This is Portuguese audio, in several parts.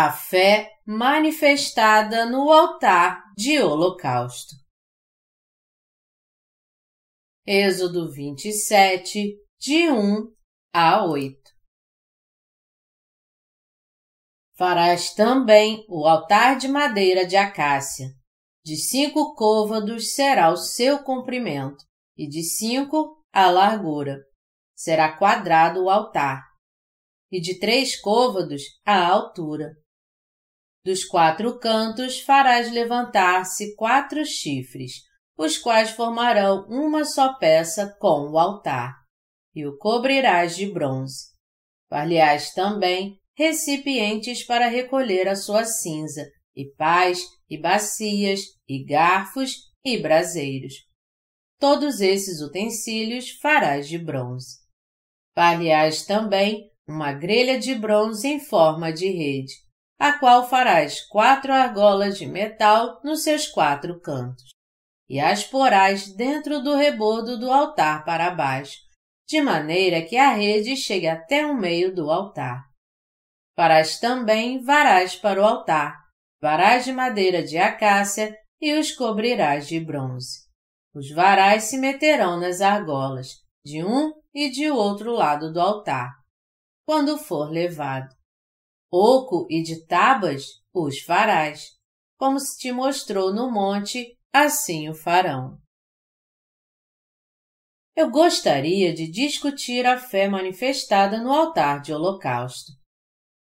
A fé manifestada no altar de holocausto. Êxodo 27, de 1 a 8 Farás também o altar de madeira de acácia. De cinco côvados será o seu comprimento, e de cinco a largura. Será quadrado o altar e de três côvados a altura. Dos quatro cantos farás levantar-se quatro chifres, os quais formarão uma só peça com o altar, e o cobrirás de bronze. Far-lhe-ás também recipientes para recolher a sua cinza, e pás, e bacias, e garfos, e braseiros. Todos esses utensílios farás de bronze. Far-lhe-ás também uma grelha de bronze em forma de rede, a qual farás quatro argolas de metal nos seus quatro cantos, e as porás dentro do rebordo do altar para baixo, de maneira que a rede chegue até o meio do altar. Farás também varais para o altar, varais de madeira de acácia, e os cobrirás de bronze. Os varais se meterão nas argolas, de um e de outro lado do altar, quando for levado. Oco e de tabas os farás, como se te mostrou no monte, assim o farão. Eu gostaria de discutir a fé manifestada no altar de holocausto.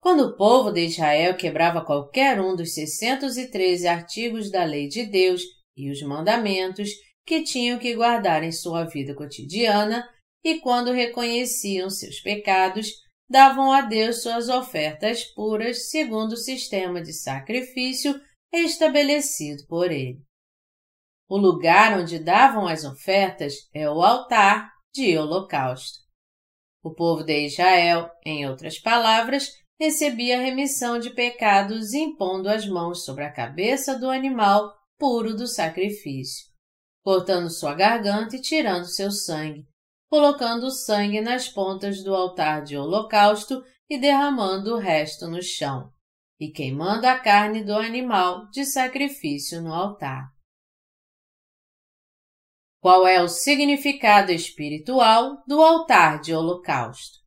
Quando o povo de Israel quebrava qualquer um dos 613 artigos da lei de Deus e os mandamentos que tinham que guardar em sua vida cotidiana, e quando reconheciam seus pecados, davam a Deus suas ofertas puras segundo o sistema de sacrifício estabelecido por ele. O lugar onde davam as ofertas é o altar de holocausto. O povo de Israel, em outras palavras, recebia remissão de pecados impondo as mãos sobre a cabeça do animal puro do sacrifício, cortando sua garganta e tirando seu sangue, colocando sangue nas pontas do altar de holocausto e derramando o resto no chão, e queimando a carne do animal de sacrifício no altar. Qual é o significado espiritual do altar de holocausto?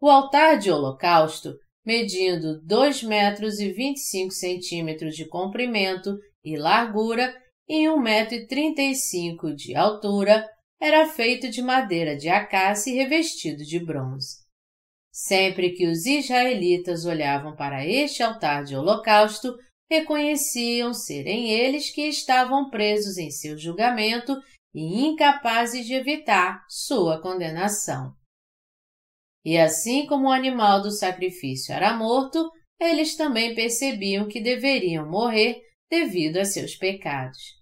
O altar de holocausto, medindo 2 metros e 25 centímetros de comprimento e largura e 1 metro 35 de altura, era feito de madeira de acácia e revestido de bronze. Sempre que os israelitas olhavam para este altar de holocausto, reconheciam serem eles que estavam presos em seu julgamento e incapazes de evitar sua condenação. E assim como o animal do sacrifício era morto, eles também percebiam que deveriam morrer devido a seus pecados.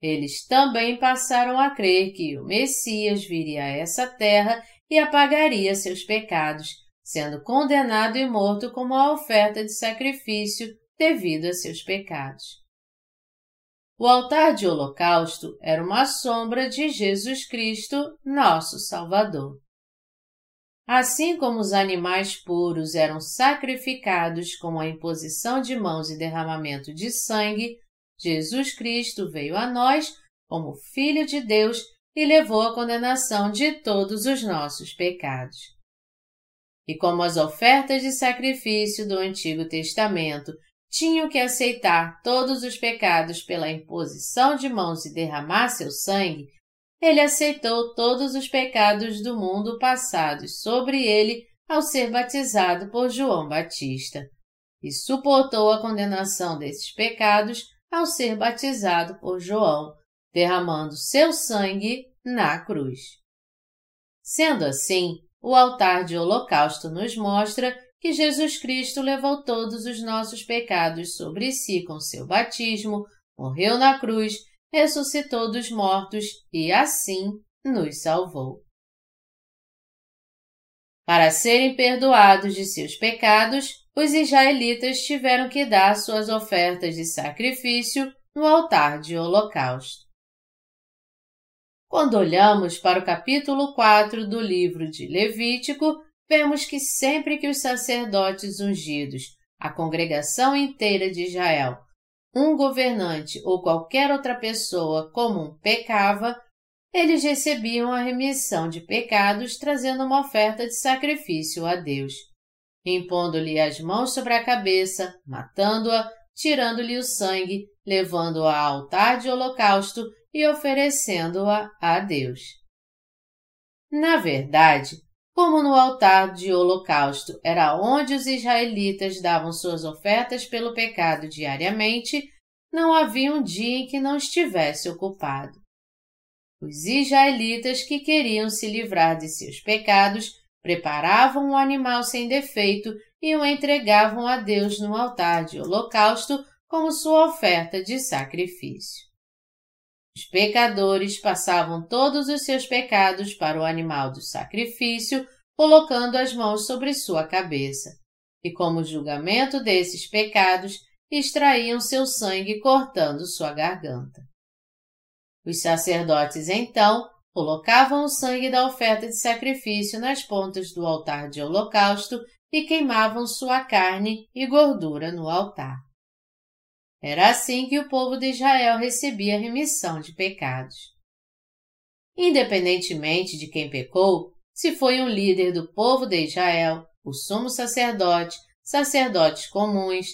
Eles também passaram a crer que o Messias viria a essa terra e apagaria seus pecados, sendo condenado e morto como a oferta de sacrifício devido a seus pecados. O altar de holocausto era uma sombra de Jesus Cristo, nosso Salvador. Assim como os animais puros eram sacrificados com a imposição de mãos e derramamento de sangue, Jesus Cristo veio a nós como Filho de Deus e levou a condenação de todos os nossos pecados. E como as ofertas de sacrifício do Antigo Testamento tinham que aceitar todos os pecados pela imposição de mãos e derramar seu sangue, ele aceitou todos os pecados do mundo passados sobre ele ao ser batizado por João Batista, e suportou a condenação desses pecados ao ser batizado por João, derramando seu sangue na cruz. Sendo assim, o altar de holocausto nos mostra que Jesus Cristo levou todos os nossos pecados sobre si com seu batismo, morreu na cruz, ressuscitou dos mortos e assim nos salvou. Para serem perdoados de seus pecados, os israelitas tiveram que dar suas ofertas de sacrifício no altar de holocausto. Quando olhamos para o capítulo 4 do livro de Levítico, vemos que sempre que os sacerdotes ungidos, a congregação inteira de Israel, um governante ou qualquer outra pessoa comum pecava, eles recebiam a remissão de pecados trazendo uma oferta de sacrifício a Deus, impondo-lhe as mãos sobre a cabeça, matando-a, tirando-lhe o sangue, levando-a ao altar de holocausto e oferecendo-a a Deus. Na verdade, como no altar de holocausto era onde os israelitas davam suas ofertas pelo pecado diariamente, não havia um dia em que não estivesse ocupado. Os israelitas que queriam se livrar de seus pecados preparavam um animal sem defeito e o entregavam a Deus no altar de holocausto como sua oferta de sacrifício. Os pecadores passavam todos os seus pecados para o animal do sacrifício, colocando as mãos sobre sua cabeça, e como julgamento desses pecados, extraíam seu sangue cortando sua garganta. Os sacerdotes então colocavam o sangue da oferta de sacrifício nas pontas do altar de holocausto e queimavam sua carne e gordura no altar. Era assim que o povo de Israel recebia remissão de pecados. Independentemente de quem pecou, se foi um líder do povo de Israel, o sumo sacerdote, sacerdotes comuns,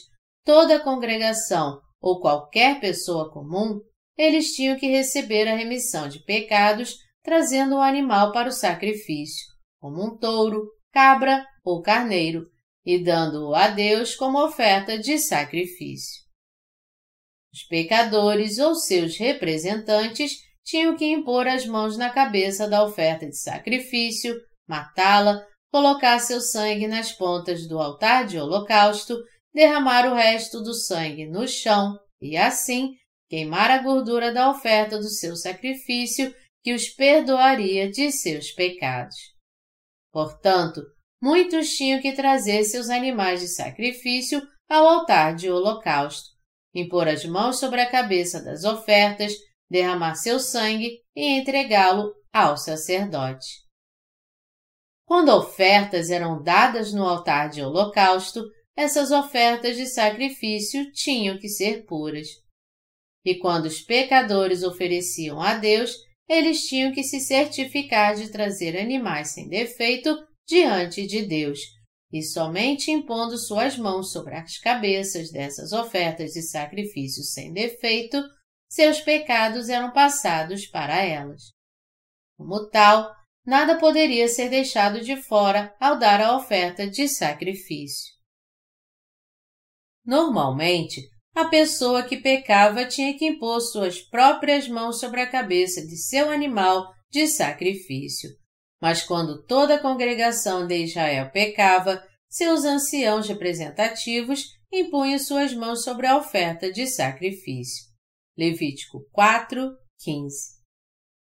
toda a congregação ou qualquer pessoa comum, eles tinham que receber a remissão de pecados trazendo o animal para o sacrifício, como um touro, cabra ou carneiro, e dando-o a Deus como oferta de sacrifício. Os pecadores ou seus representantes tinham que impor as mãos na cabeça da oferta de sacrifício, matá-la, colocar seu sangue nas pontas do altar de holocausto, derramar o resto do sangue no chão e, assim, queimar a gordura da oferta do seu sacrifício que os perdoaria de seus pecados. Portanto, muitos tinham que trazer seus animais de sacrifício ao altar de holocausto, impor as mãos sobre a cabeça das ofertas, derramar seu sangue e entregá-lo ao sacerdote. Quando ofertas eram dadas no altar de holocausto, essas ofertas de sacrifício tinham que ser puras. E quando os pecadores ofereciam a Deus, eles tinham que se certificar de trazer animais sem defeito diante de Deus, e somente impondo suas mãos sobre as cabeças dessas ofertas de sacrifícios sem defeito, seus pecados eram passados para elas. Como tal, nada poderia ser deixado de fora ao dar a oferta de sacrifício. Normalmente, a pessoa que pecava tinha que impor suas próprias mãos sobre a cabeça de seu animal de sacrifício, mas quando toda a congregação de Israel pecava, seus anciãos representativos impunham suas mãos sobre a oferta de sacrifício. Levítico 4, 15.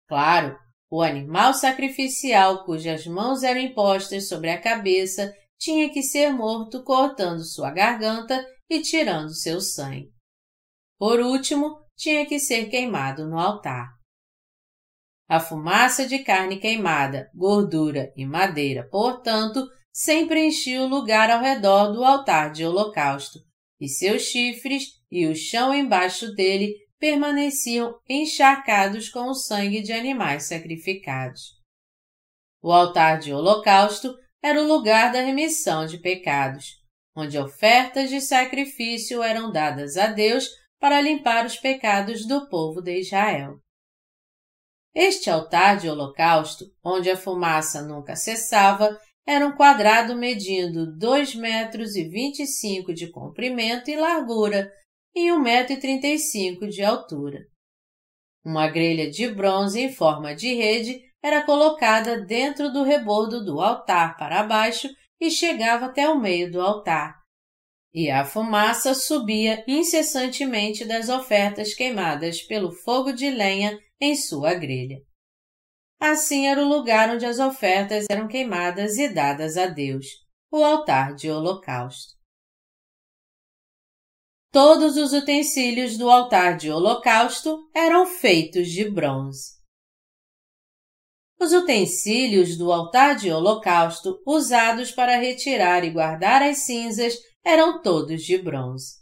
Claro, o animal sacrificial cujas mãos eram impostas sobre a cabeça tinha que ser morto cortando sua garganta e tirando seu sangue. Por último, tinha que ser queimado no altar. A fumaça de carne queimada, gordura e madeira, portanto, sempre enchia o lugar ao redor do altar de holocausto, e seus chifres e o chão embaixo dele permaneciam encharcados com o sangue de animais sacrificados. O altar de holocausto era o lugar da remissão de pecados, onde ofertas de sacrifício eram dadas a Deus para limpar os pecados do povo de Israel. Este altar de holocausto, onde a fumaça nunca cessava, era um quadrado medindo dois metros e vinte e cinco de comprimento e largura e um metro e trinta e cinco de altura. Uma grelha de bronze em forma de rede era colocada dentro do rebordo do altar para baixo e chegava até o meio do altar. E a fumaça subia incessantemente das ofertas queimadas pelo fogo de lenha em sua grelha. Assim era o lugar onde as ofertas eram queimadas e dadas a Deus, o altar de holocausto. Todos os utensílios do altar de holocausto eram feitos de bronze. Os utensílios do altar de holocausto usados para retirar e guardar as cinzas eram todos de bronze.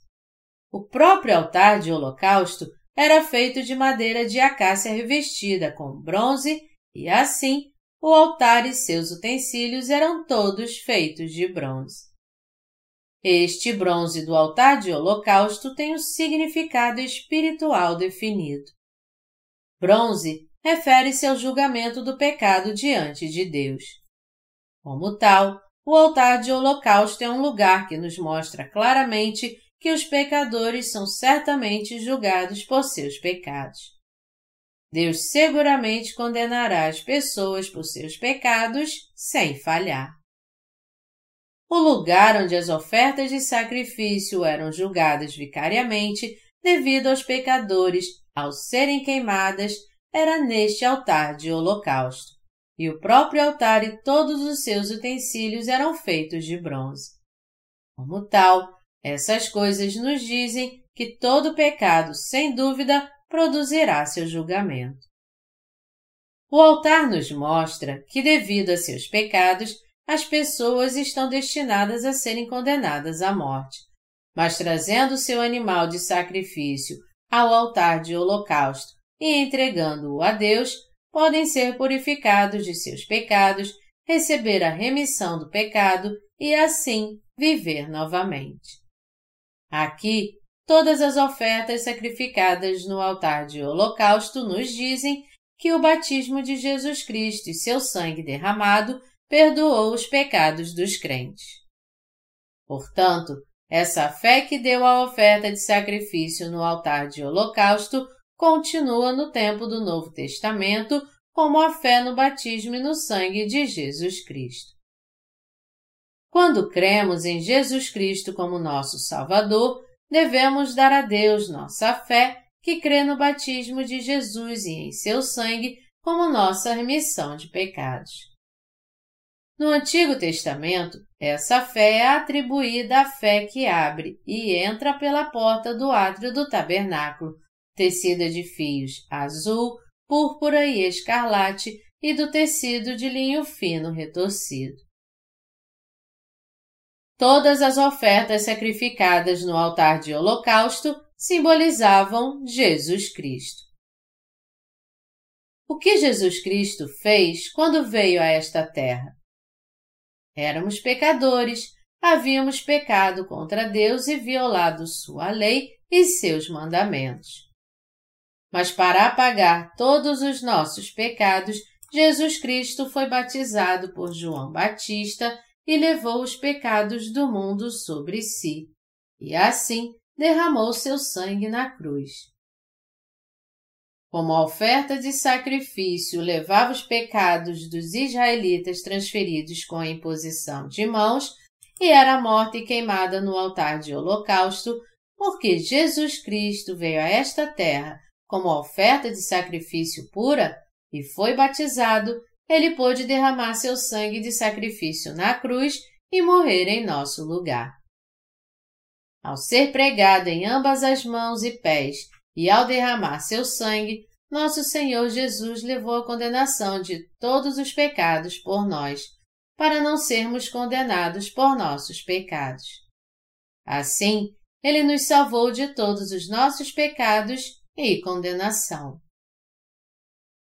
O próprio altar de holocausto era feito de madeira de acácia revestida com bronze e assim o altar e seus utensílios eram todos feitos de bronze. Este bronze do altar de holocausto tem um significado espiritual definido. Bronze refere-se ao julgamento do pecado diante de Deus. Como tal, o altar de holocausto é um lugar que nos mostra claramente que os pecadores são certamente julgados por seus pecados. Deus seguramente condenará as pessoas por seus pecados sem falhar. O lugar onde as ofertas de sacrifício eram julgadas vicariamente devido aos pecadores ao serem queimadas era neste altar de holocausto, e o próprio altar e todos os seus utensílios eram feitos de bronze. Como tal, essas coisas nos dizem que todo pecado, sem dúvida, produzirá seu julgamento. O altar nos mostra que, devido a seus pecados, as pessoas estão destinadas a serem condenadas à morte. Mas trazendo seu animal de sacrifício ao altar de holocausto e entregando-o a Deus, podem ser purificados de seus pecados, receber a remissão do pecado e assim viver novamente. Aqui, todas as ofertas sacrificadas no altar de holocausto nos dizem que o batismo de Jesus Cristo e seu sangue derramado perdoou os pecados dos crentes. Portanto, essa fé que deu a oferta de sacrifício no altar de holocausto continua no tempo do Novo Testamento como a fé no batismo e no sangue de Jesus Cristo. Quando cremos em Jesus Cristo como nosso Salvador, devemos dar a Deus nossa fé que crê no batismo de Jesus e em seu sangue como nossa remissão de pecados. No Antigo Testamento, essa fé é atribuída à fé que abre e entra pela porta do átrio do tabernáculo, tecida de fios azul, púrpura e escarlate e do tecido de linho fino retorcido. Todas as ofertas sacrificadas no altar de holocausto simbolizavam Jesus Cristo. O que Jesus Cristo fez quando veio a esta terra? Éramos pecadores, havíamos pecado contra Deus e violado sua lei e seus mandamentos. Mas para apagar todos os nossos pecados, Jesus Cristo foi batizado por João Batista e levou os pecados do mundo sobre si, e assim derramou seu sangue na cruz. Como a oferta de sacrifício levava os pecados dos israelitas transferidos com a imposição de mãos, e era morta e queimada no altar de holocausto, porque Jesus Cristo veio a esta terra como oferta de sacrifício pura e foi batizado, ele pôde derramar seu sangue de sacrifício na cruz e morrer em nosso lugar. Ao ser pregado em ambas as mãos e pés e ao derramar seu sangue, nosso Senhor Jesus levou a condenação de todos os pecados por nós, para não sermos condenados por nossos pecados. Assim, ele nos salvou de todos os nossos pecados e condenação.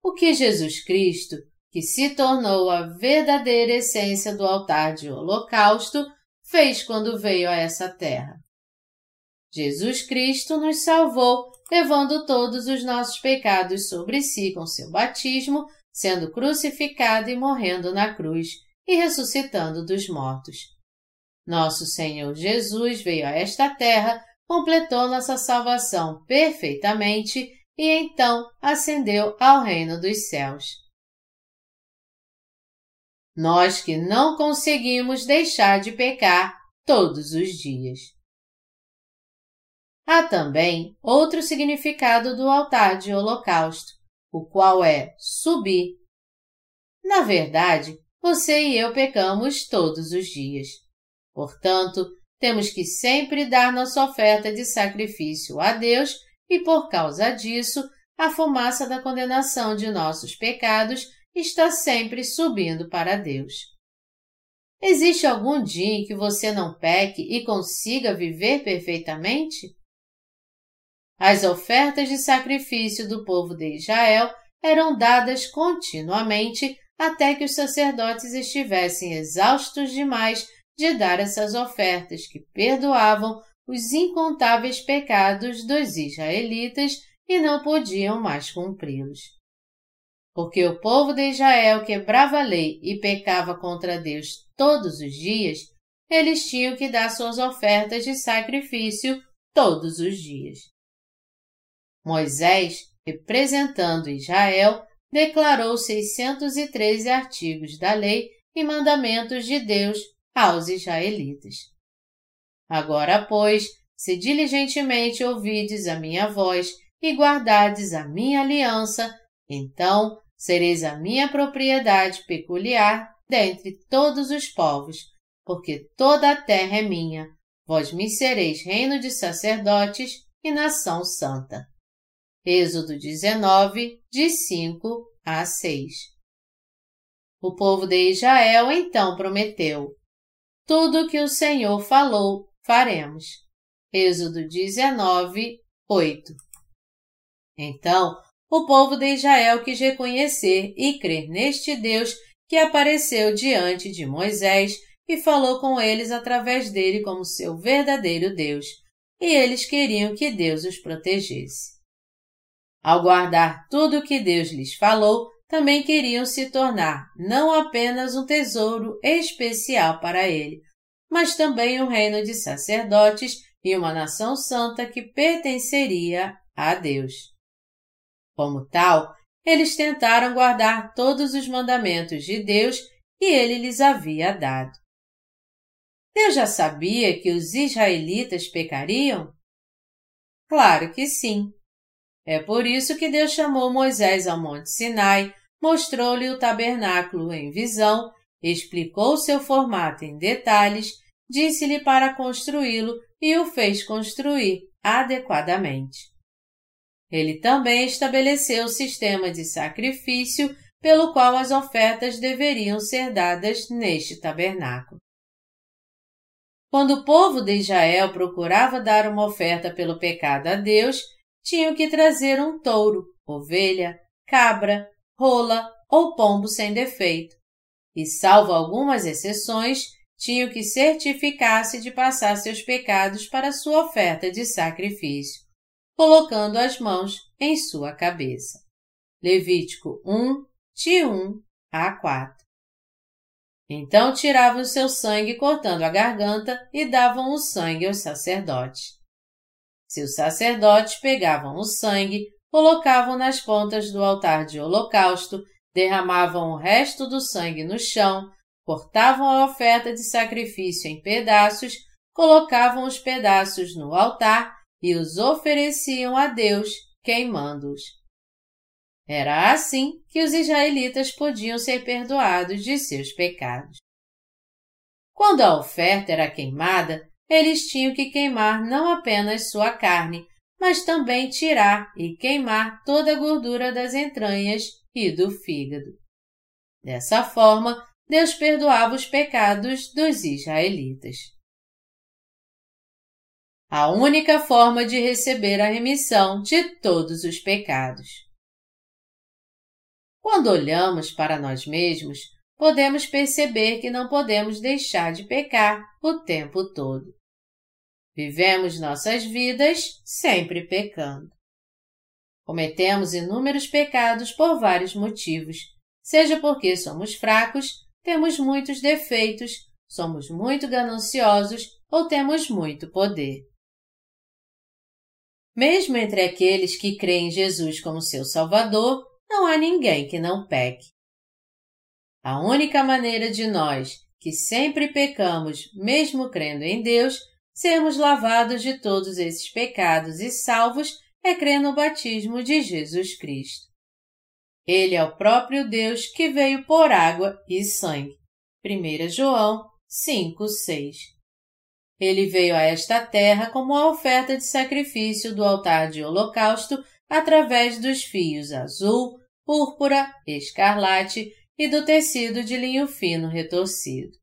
O que Jesus Cristo, que se tornou a verdadeira essência do altar de holocausto, fez quando veio a essa terra? Jesus Cristo nos salvou, levando todos os nossos pecados sobre si com seu batismo, sendo crucificado e morrendo na cruz e ressuscitando dos mortos. Nosso Senhor Jesus veio a esta terra completou nossa salvação perfeitamente e então ascendeu ao reino dos céus. Nós que não conseguimos deixar de pecar todos os dias. Há também outro significado do altar de holocausto, o qual é subir. Na verdade, você e eu pecamos todos os dias. Portanto, temos que sempre dar nossa oferta de sacrifício a Deus e, por causa disso, a fumaça da condenação de nossos pecados está sempre subindo para Deus. Existe algum dia em que você não peque e consiga viver perfeitamente? As ofertas de sacrifício do povo de Israel eram dadas continuamente até que os sacerdotes estivessem exaustos demais de dar essas ofertas que perdoavam os incontáveis pecados dos israelitas e não podiam mais cumpri-los. Porque o povo de Israel quebrava a lei e pecava contra Deus todos os dias, eles tinham que dar suas ofertas de sacrifício todos os dias. Moisés, representando Israel, declarou 613 artigos da lei e mandamentos de Deus aos israelitas. Agora, pois, se diligentemente ouvides a minha voz e guardardes a minha aliança, então sereis a minha propriedade peculiar dentre todos os povos, porque toda a terra é minha. Vós me sereis reino de sacerdotes e nação santa. Êxodo 19, de 5 a 6. O povo de Israel então prometeu: Tudo que o Senhor falou, faremos. Êxodo 19, 8. Então, o povo de Israel quis reconhecer e crer neste Deus que apareceu diante de Moisés e falou com eles através dele como seu verdadeiro Deus, e eles queriam que Deus os protegesse. Ao guardar tudo o que Deus lhes falou, também queriam se tornar não apenas um tesouro especial para ele, mas também um reino de sacerdotes e uma nação santa que pertenceria a Deus. Como tal, eles tentaram guardar todos os mandamentos de Deus que ele lhes havia dado. Deus já sabia que os israelitas pecariam? Claro que sim. É por isso que Deus chamou Moisés ao Monte Sinai, mostrou-lhe o tabernáculo em visão, explicou seu formato em detalhes, disse-lhe para construí-lo e o fez construir adequadamente. Ele também estabeleceu o sistema de sacrifício pelo qual as ofertas deveriam ser dadas neste tabernáculo. Quando o povo de Israel procurava dar uma oferta pelo pecado a Deus, tinham que trazer um touro, ovelha, cabra, rola ou pombo sem defeito, e, salvo algumas exceções, tinham que certificar-se de passar seus pecados para sua oferta de sacrifício, colocando as mãos em sua cabeça. Levítico 1, de 1 a 4. Então tiravam seu sangue cortando a garganta e davam o sangue aos sacerdotes. Se os sacerdotes pegavam o sangue, colocavam nas pontas do altar de holocausto, derramavam o resto do sangue no chão, cortavam a oferta de sacrifício em pedaços, colocavam os pedaços no altar e os ofereciam a Deus, queimando-os. Era assim que os israelitas podiam ser perdoados de seus pecados. Quando a oferta era queimada, eles tinham que queimar não apenas sua carne, mas também tirar e queimar toda a gordura das entranhas e do fígado. Dessa forma, Deus perdoava os pecados dos israelitas. A única forma de receber a remissão de todos os pecados. Quando olhamos para nós mesmos, podemos perceber que não podemos deixar de pecar o tempo todo. Vivemos nossas vidas sempre pecando. Cometemos inúmeros pecados por vários motivos, seja porque somos fracos, temos muitos defeitos, somos muito gananciosos ou temos muito poder. Mesmo entre aqueles que creem em Jesus como seu Salvador, não há ninguém que não peque. A única maneira de nós, que sempre pecamos, mesmo crendo em Deus, sermos lavados de todos esses pecados e salvos é crer no batismo de Jesus Cristo. Ele é o próprio Deus que veio por água e sangue. 1 João 5, 6. Ele veio a esta terra como a oferta de sacrifício do altar de holocausto através dos fios azul, púrpura, escarlate e do tecido de linho fino retorcido.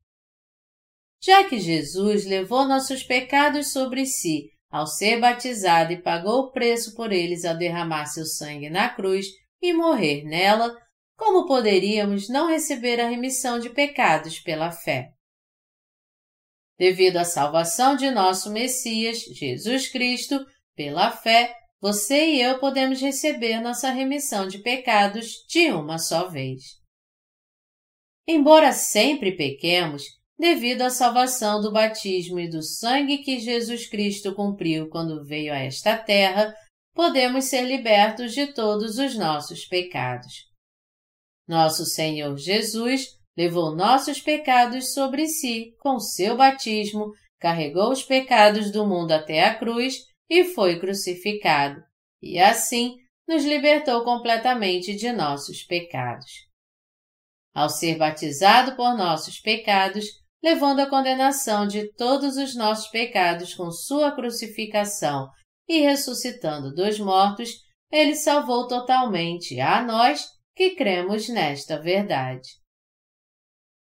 Já que Jesus levou nossos pecados sobre si ao ser batizado e pagou o preço por eles ao derramar seu sangue na cruz e morrer nela, como poderíamos não receber a remissão de pecados pela fé? Devido à salvação de nosso Messias, Jesus Cristo, pela fé, você e eu podemos receber nossa remissão de pecados de uma só vez. Embora sempre pequemos, devido à salvação do batismo e do sangue que Jesus Cristo cumpriu quando veio a esta terra, podemos ser libertos de todos os nossos pecados. Nosso Senhor Jesus levou nossos pecados sobre si com seu batismo, carregou os pecados do mundo até a cruz e foi crucificado, e assim nos libertou completamente de nossos pecados. Ao ser batizado por nossos pecados, levando a condenação de todos os nossos pecados com sua crucificação e ressuscitando dos mortos, ele salvou totalmente a nós que cremos nesta verdade.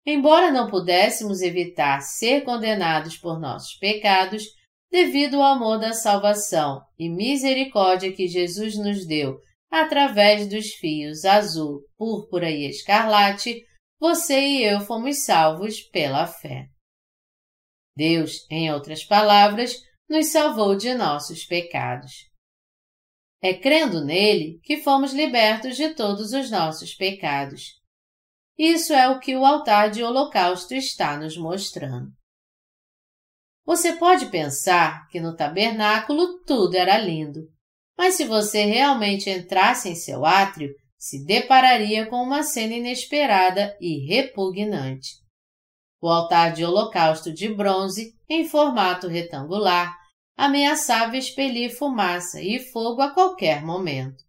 Embora não pudéssemos evitar ser condenados por nossos pecados, devido ao amor da salvação e misericórdia que Jesus nos deu através dos fios azul, púrpura e escarlate, você e eu fomos salvos pela fé. Deus, em outras palavras, nos salvou de nossos pecados. É crendo nele que fomos libertos de todos os nossos pecados. Isso é o que o altar de holocausto está nos mostrando. Você pode pensar que no tabernáculo tudo era lindo, mas se você realmente entrasse em seu átrio, se depararia com uma cena inesperada e repugnante. O altar de holocausto de bronze, em formato retangular, ameaçava expelir fumaça e fogo a qualquer momento.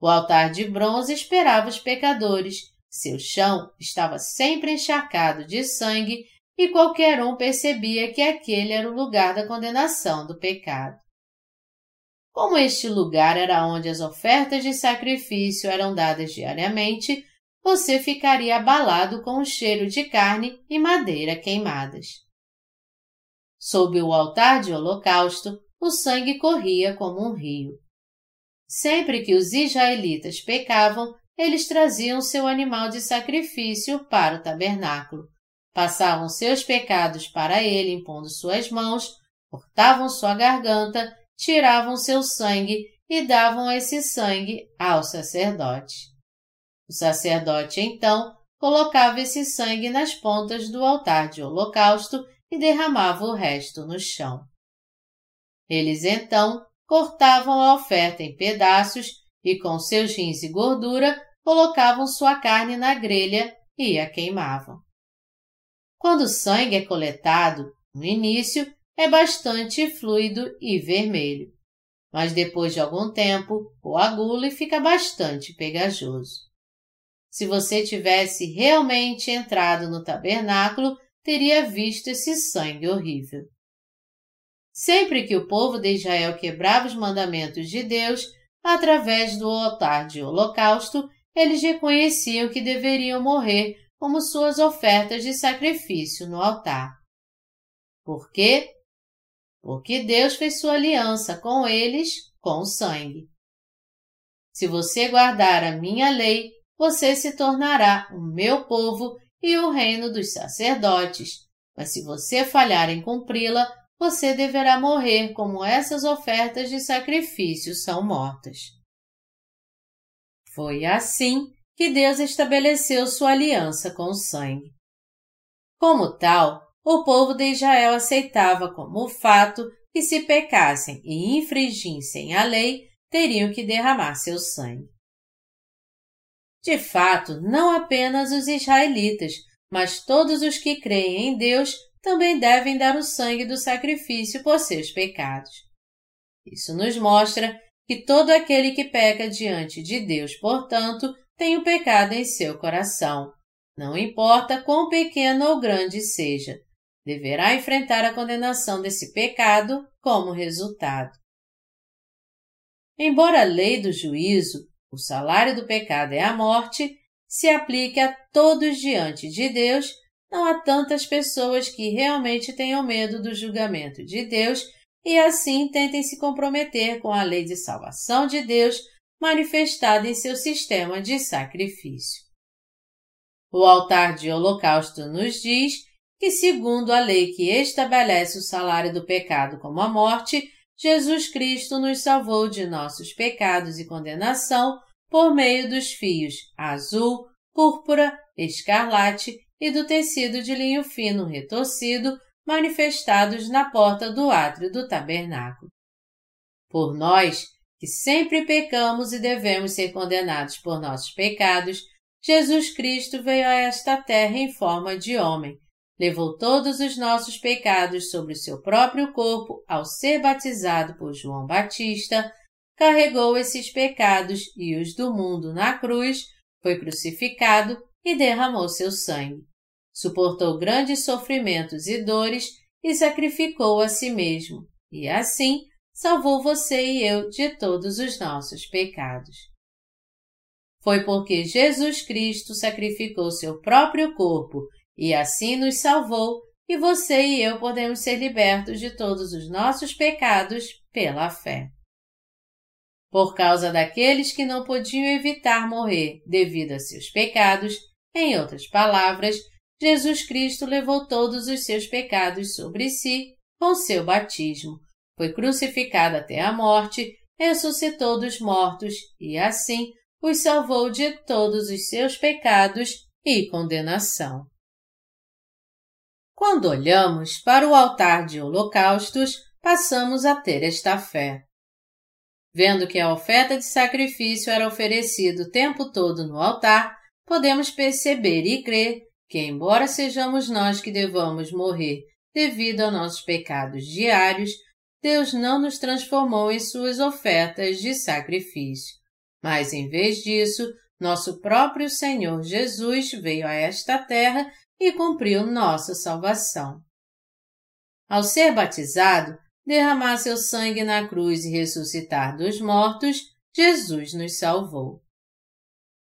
O altar de bronze esperava os pecadores, seu chão estava sempre encharcado de sangue e qualquer um percebia que aquele era o lugar da condenação do pecado. Como este lugar era onde as ofertas de sacrifício eram dadas diariamente, você ficaria abalado com o cheiro de carne e madeira queimadas. Sob o altar de holocausto, o sangue corria como um rio. Sempre que os israelitas pecavam, eles traziam seu animal de sacrifício para o tabernáculo, passavam seus pecados para ele impondo suas mãos, cortavam sua garganta tiravam seu sangue e davam esse sangue ao sacerdote. O sacerdote, então, colocava esse sangue nas pontas do altar de holocausto e derramava o resto no chão. Eles, então, cortavam a oferta em pedaços e, com seus rins e gordura, colocavam sua carne na grelha e a queimavam. Quando o sangue é coletado, no início, é bastante fluido e vermelho, mas depois de algum tempo coagula e fica bastante pegajoso. Se você tivesse realmente entrado no tabernáculo, teria visto esse sangue horrível. Sempre que o povo de Israel quebrava os mandamentos de Deus, através do altar de holocausto, eles reconheciam que deveriam morrer como suas ofertas de sacrifício no altar. Por quê? Porque Deus fez sua aliança com eles com sangue. Se você guardar a minha lei, você se tornará o meu povo e o reino dos sacerdotes. Mas se você falhar em cumpri-la, você deverá morrer como essas ofertas de sacrifício são mortas. Foi assim que Deus estabeleceu sua aliança com o sangue. Como tal, o povo de Israel aceitava como fato que se pecassem e infringissem a lei, teriam que derramar seu sangue. De fato, não apenas os israelitas, mas todos os que creem em Deus também devem dar o sangue do sacrifício por seus pecados. Isso nos mostra que todo aquele que peca diante de Deus, portanto, tem o pecado em seu coração, não importa quão pequeno ou grande seja, deverá enfrentar a condenação desse pecado como resultado. Embora a lei do juízo, o salário do pecado é a morte, se aplique a todos diante de Deus, não há tantas pessoas que realmente tenham medo do julgamento de Deus e assim tentem se comprometer com a lei de salvação de Deus manifestada em seu sistema de sacrifício. O altar de holocausto nos diz que, segundo a lei que estabelece o salário do pecado como a morte, Jesus Cristo nos salvou de nossos pecados e condenação por meio dos fios azul, púrpura, escarlate e do tecido de linho fino retorcido manifestados na porta do átrio do tabernáculo. Por nós, que sempre pecamos e devemos ser condenados por nossos pecados, Jesus Cristo veio a esta terra em forma de homem, levou todos os nossos pecados sobre o seu próprio corpo ao ser batizado por João Batista, carregou esses pecados e os do mundo na cruz, foi crucificado e derramou seu sangue. Suportou grandes sofrimentos e dores e sacrificou a si mesmo, e assim salvou você e eu de todos os nossos pecados. Foi porque Jesus Cristo sacrificou seu próprio corpo e assim nos salvou, e você e eu podemos ser libertos de todos os nossos pecados pela fé. Por causa daqueles que não podiam evitar morrer devido a seus pecados, em outras palavras, Jesus Cristo levou todos os seus pecados sobre si com seu batismo, foi crucificado até a morte, ressuscitou dos mortos e assim os salvou de todos os seus pecados e condenação. Quando olhamos para o altar de holocaustos, passamos a ter esta fé. Vendo que a oferta de sacrifício era oferecida o tempo todo no altar, podemos perceber e crer que, embora sejamos nós que devamos morrer devido a nossos pecados diários, Deus não nos transformou em suas ofertas de sacrifício. Mas, em vez disso, nosso próprio Senhor Jesus veio a esta terra e cumpriu nossa salvação. Ao ser batizado, derramar seu sangue na cruz e ressuscitar dos mortos, Jesus nos salvou.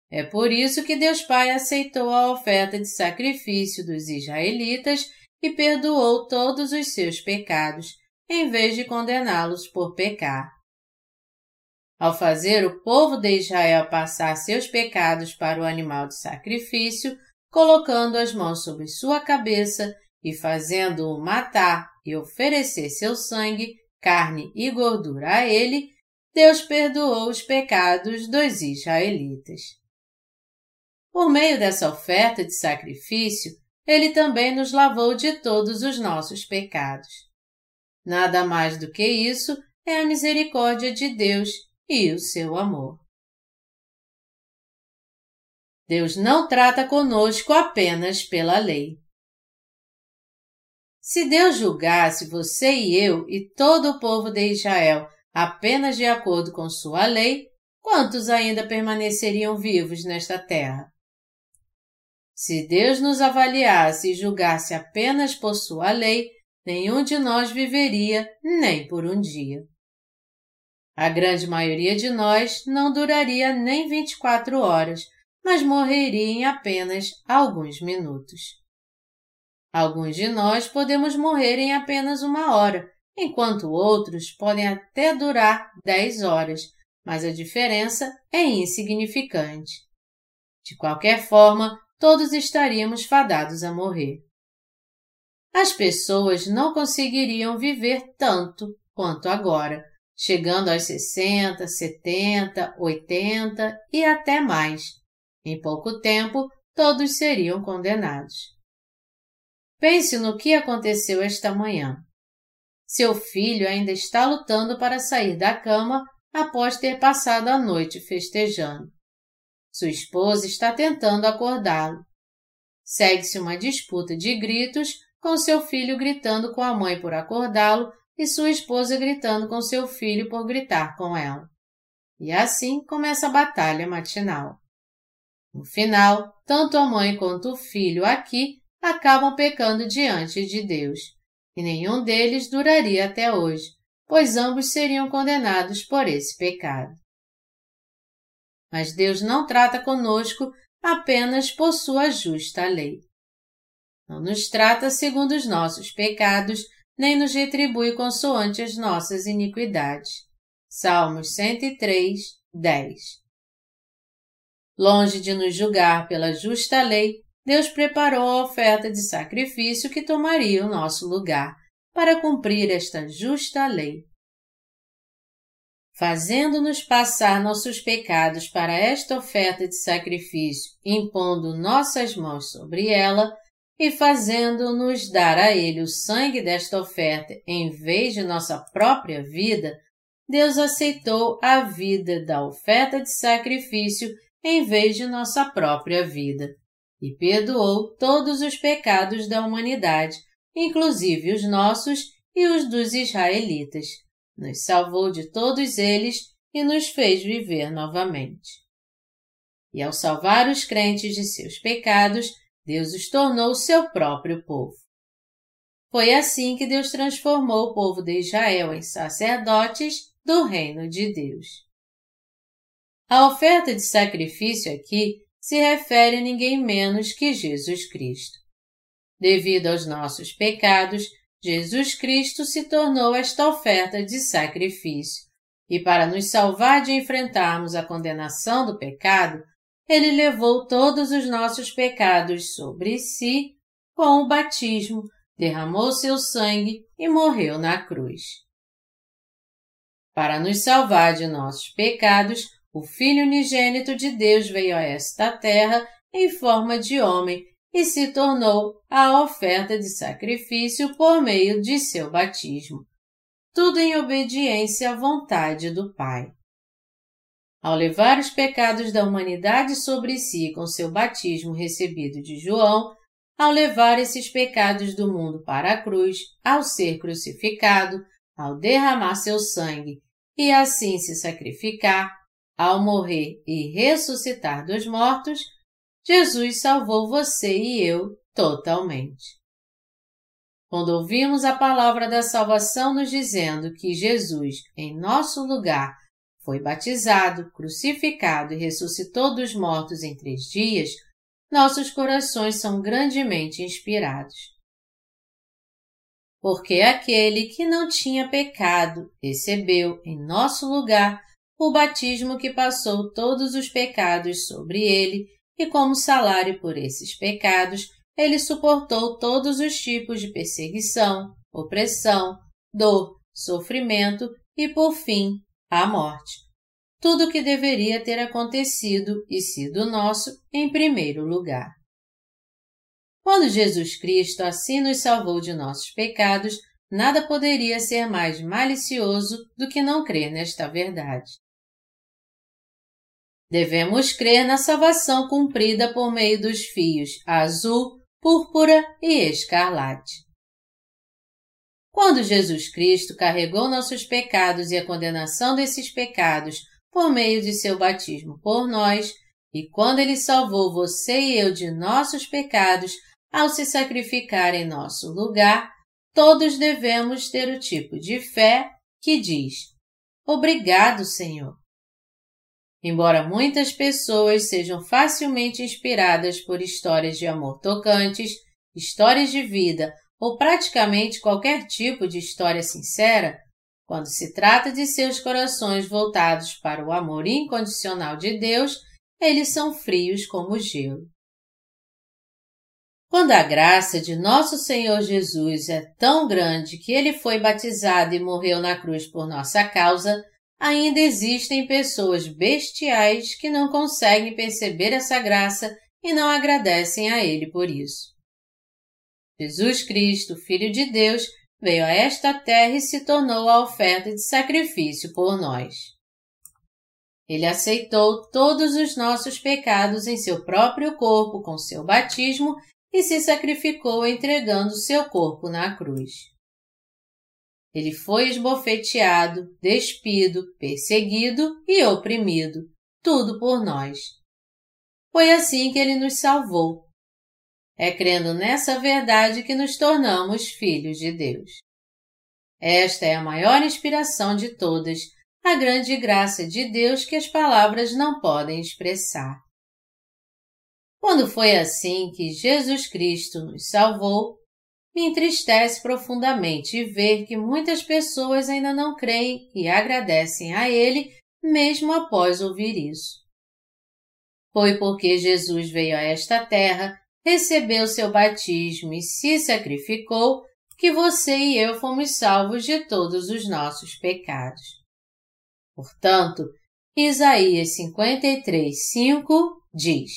É por isso que Deus Pai aceitou a oferta de sacrifício dos israelitas e perdoou todos os seus pecados, em vez de condená-los por pecar. Ao fazer o povo de Israel passar seus pecados para o animal de sacrifício, colocando as mãos sobre sua cabeça e fazendo-o matar e oferecer seu sangue, carne e gordura a ele, Deus perdoou os pecados dos israelitas. Por meio dessa oferta de sacrifício, ele também nos lavou de todos os nossos pecados. Nada mais do que isso é a misericórdia de Deus e o seu amor. Deus não trata conosco apenas pela lei. Se Deus julgasse você e eu e todo o povo de Israel apenas de acordo com sua lei, quantos ainda permaneceriam vivos nesta terra? Se Deus nos avaliasse e julgasse apenas por sua lei, nenhum de nós viveria nem por um dia. A grande maioria de nós não duraria nem 24 horas, mas morreria em apenas alguns minutos. Alguns de nós podemos morrer em apenas uma hora, enquanto outros podem até durar dez horas, mas a diferença é insignificante. De qualquer forma, todos estaríamos fadados a morrer. As pessoas não conseguiriam viver tanto quanto agora, chegando aos 60, 70, 80 e até mais, em pouco tempo, todos seriam condenados. Pense no que aconteceu esta manhã. Seu filho ainda está lutando para sair da cama após ter passado a noite festejando. Sua esposa está tentando acordá-lo. Segue-se uma disputa de gritos, com seu filho gritando com a mãe por acordá-lo e sua esposa gritando com seu filho por gritar com ela. E assim começa a batalha matinal. No final, tanto a mãe quanto o filho aqui acabam pecando diante de Deus, e nenhum deles duraria até hoje, pois ambos seriam condenados por esse pecado. mas Deus não trata conosco apenas por sua justa lei. Não nos trata segundo os nossos pecados, nem nos retribui consoante as nossas iniquidades. Salmos 103, 10 Longe de nos julgar pela justa lei, Deus preparou a oferta de sacrifício que tomaria o nosso lugar, para cumprir esta justa lei. Fazendo-nos passar nossos pecados para esta oferta de sacrifício, impondo nossas mãos sobre ela, e fazendo-nos dar a Ele o sangue desta oferta em vez de nossa própria vida, Deus aceitou a vida da oferta de sacrifício em vez de nossa própria vida e perdoou todos os pecados da humanidade, inclusive os nossos e os dos israelitas. Nos salvou de todos eles e nos fez viver novamente. E ao salvar os crentes de seus pecados, Deus os tornou seu próprio povo. Foi assim que Deus transformou o povo de Israel em sacerdotes do reino de Deus. A oferta de sacrifício aqui se refere a ninguém menos que Jesus Cristo. Devido aos nossos pecados, Jesus Cristo se tornou esta oferta de sacrifício, e para nos salvar de enfrentarmos a condenação do pecado, ele levou todos os nossos pecados sobre si com o batismo, derramou seu sangue e morreu na cruz. Para nos salvar de nossos pecados, o Filho unigênito de Deus veio a esta terra em forma de homem e se tornou a oferta de sacrifício por meio de seu batismo. Tudo em obediência à vontade do Pai. Ao levar os pecados da humanidade sobre si com seu batismo recebido de João, ao levar esses pecados do mundo para a cruz, ao ser crucificado, ao derramar seu sangue e assim se sacrificar, ao morrer e ressuscitar dos mortos, Jesus salvou você e eu totalmente. Quando ouvimos a palavra da salvação nos dizendo que Jesus, em nosso lugar, foi batizado, crucificado e ressuscitou dos mortos em três dias, nossos corações são grandemente inspirados. Porque aquele que não tinha pecado recebeu, em nosso lugar, o batismo que passou todos os pecados sobre ele, e como salário por esses pecados, ele suportou todos os tipos de perseguição, opressão, dor, sofrimento e, por fim, a morte. Tudo o que deveria ter acontecido e sido nosso em primeiro lugar. Quando Jesus Cristo assim nos salvou de nossos pecados, nada poderia ser mais malicioso do que não crer nesta verdade. Devemos crer na salvação cumprida por meio dos fios azul, púrpura e escarlate. Quando Jesus Cristo carregou nossos pecados e a condenação desses pecados por meio de seu batismo por nós, e quando ele salvou você e eu de nossos pecados ao se sacrificar em nosso lugar, todos devemos ter o tipo de fé que diz: Obrigado, Senhor. Embora muitas pessoas sejam facilmente inspiradas por histórias de amor tocantes, histórias de vida ou praticamente qualquer tipo de história sincera, quando se trata de seus corações voltados para o amor incondicional de Deus, eles são frios como gelo. Quando a graça de nosso Senhor Jesus é tão grande que ele foi batizado e morreu na cruz por nossa causa, ainda existem pessoas bestiais que não conseguem perceber essa graça e não agradecem a Ele por isso. Jesus Cristo, Filho de Deus, veio a esta terra e se tornou a oferta de sacrifício por nós. Ele aceitou todos os nossos pecados em seu próprio corpo com seu batismo e se sacrificou entregando seu corpo na cruz. Ele foi esbofeteado, despido, perseguido e oprimido, tudo por nós. Foi assim que ele nos salvou. É crendo nessa verdade que nos tornamos filhos de Deus. Esta é a maior inspiração de todas, a grande graça de Deus que as palavras não podem expressar. Quando foi assim que Jesus Cristo nos salvou, me entristece profundamente ver que muitas pessoas ainda não creem e agradecem a Ele mesmo após ouvir isso. Foi porque Jesus veio a esta terra, recebeu seu batismo e se sacrificou que você e eu fomos salvos de todos os nossos pecados. Portanto, Isaías 53, 5 diz: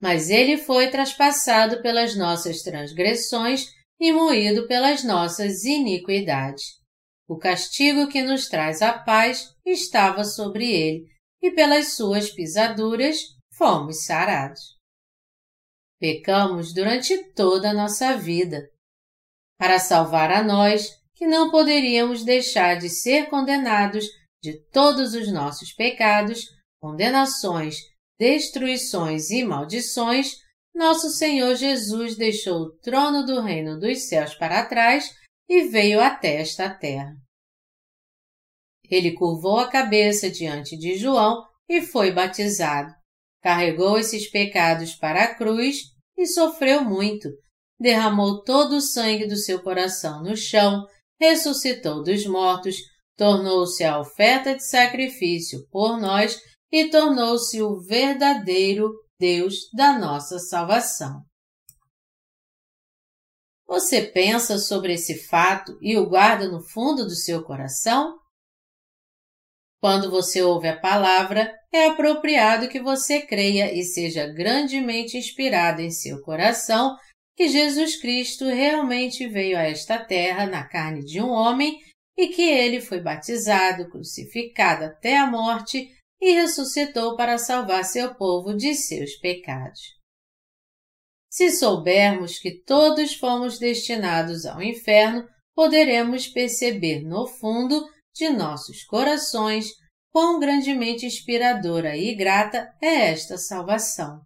Mas ele foi traspassado pelas nossas transgressões e moído pelas nossas iniquidades. O castigo que nos traz a paz estava sobre ele, e pelas suas pisaduras fomos sarados. Pecamos durante toda a nossa vida, para salvar a nós, que não poderíamos deixar de ser condenados de todos os nossos pecados, condenações, destruições e maldições, nosso Senhor Jesus deixou o trono do reino dos céus para trás e veio até esta terra. Ele curvou a cabeça diante de João e foi batizado. Carregou esses pecados para a cruz e sofreu muito, derramou todo o sangue do seu coração no chão, ressuscitou dos mortos, tornou-se a oferta de sacrifício por nós e tornou-se o verdadeiro Deus da nossa salvação. Você pensa sobre esse fato e o guarda no fundo do seu coração? Quando você ouve a palavra, é apropriado que você creia e seja grandemente inspirado em seu coração que Jesus Cristo realmente veio a esta terra na carne de um homem e que ele foi batizado, crucificado até a morte e ressuscitou para salvar seu povo de seus pecados. Se soubermos que todos fomos destinados ao inferno, poderemos perceber no fundo de nossos corações quão grandemente inspiradora e grata é esta salvação.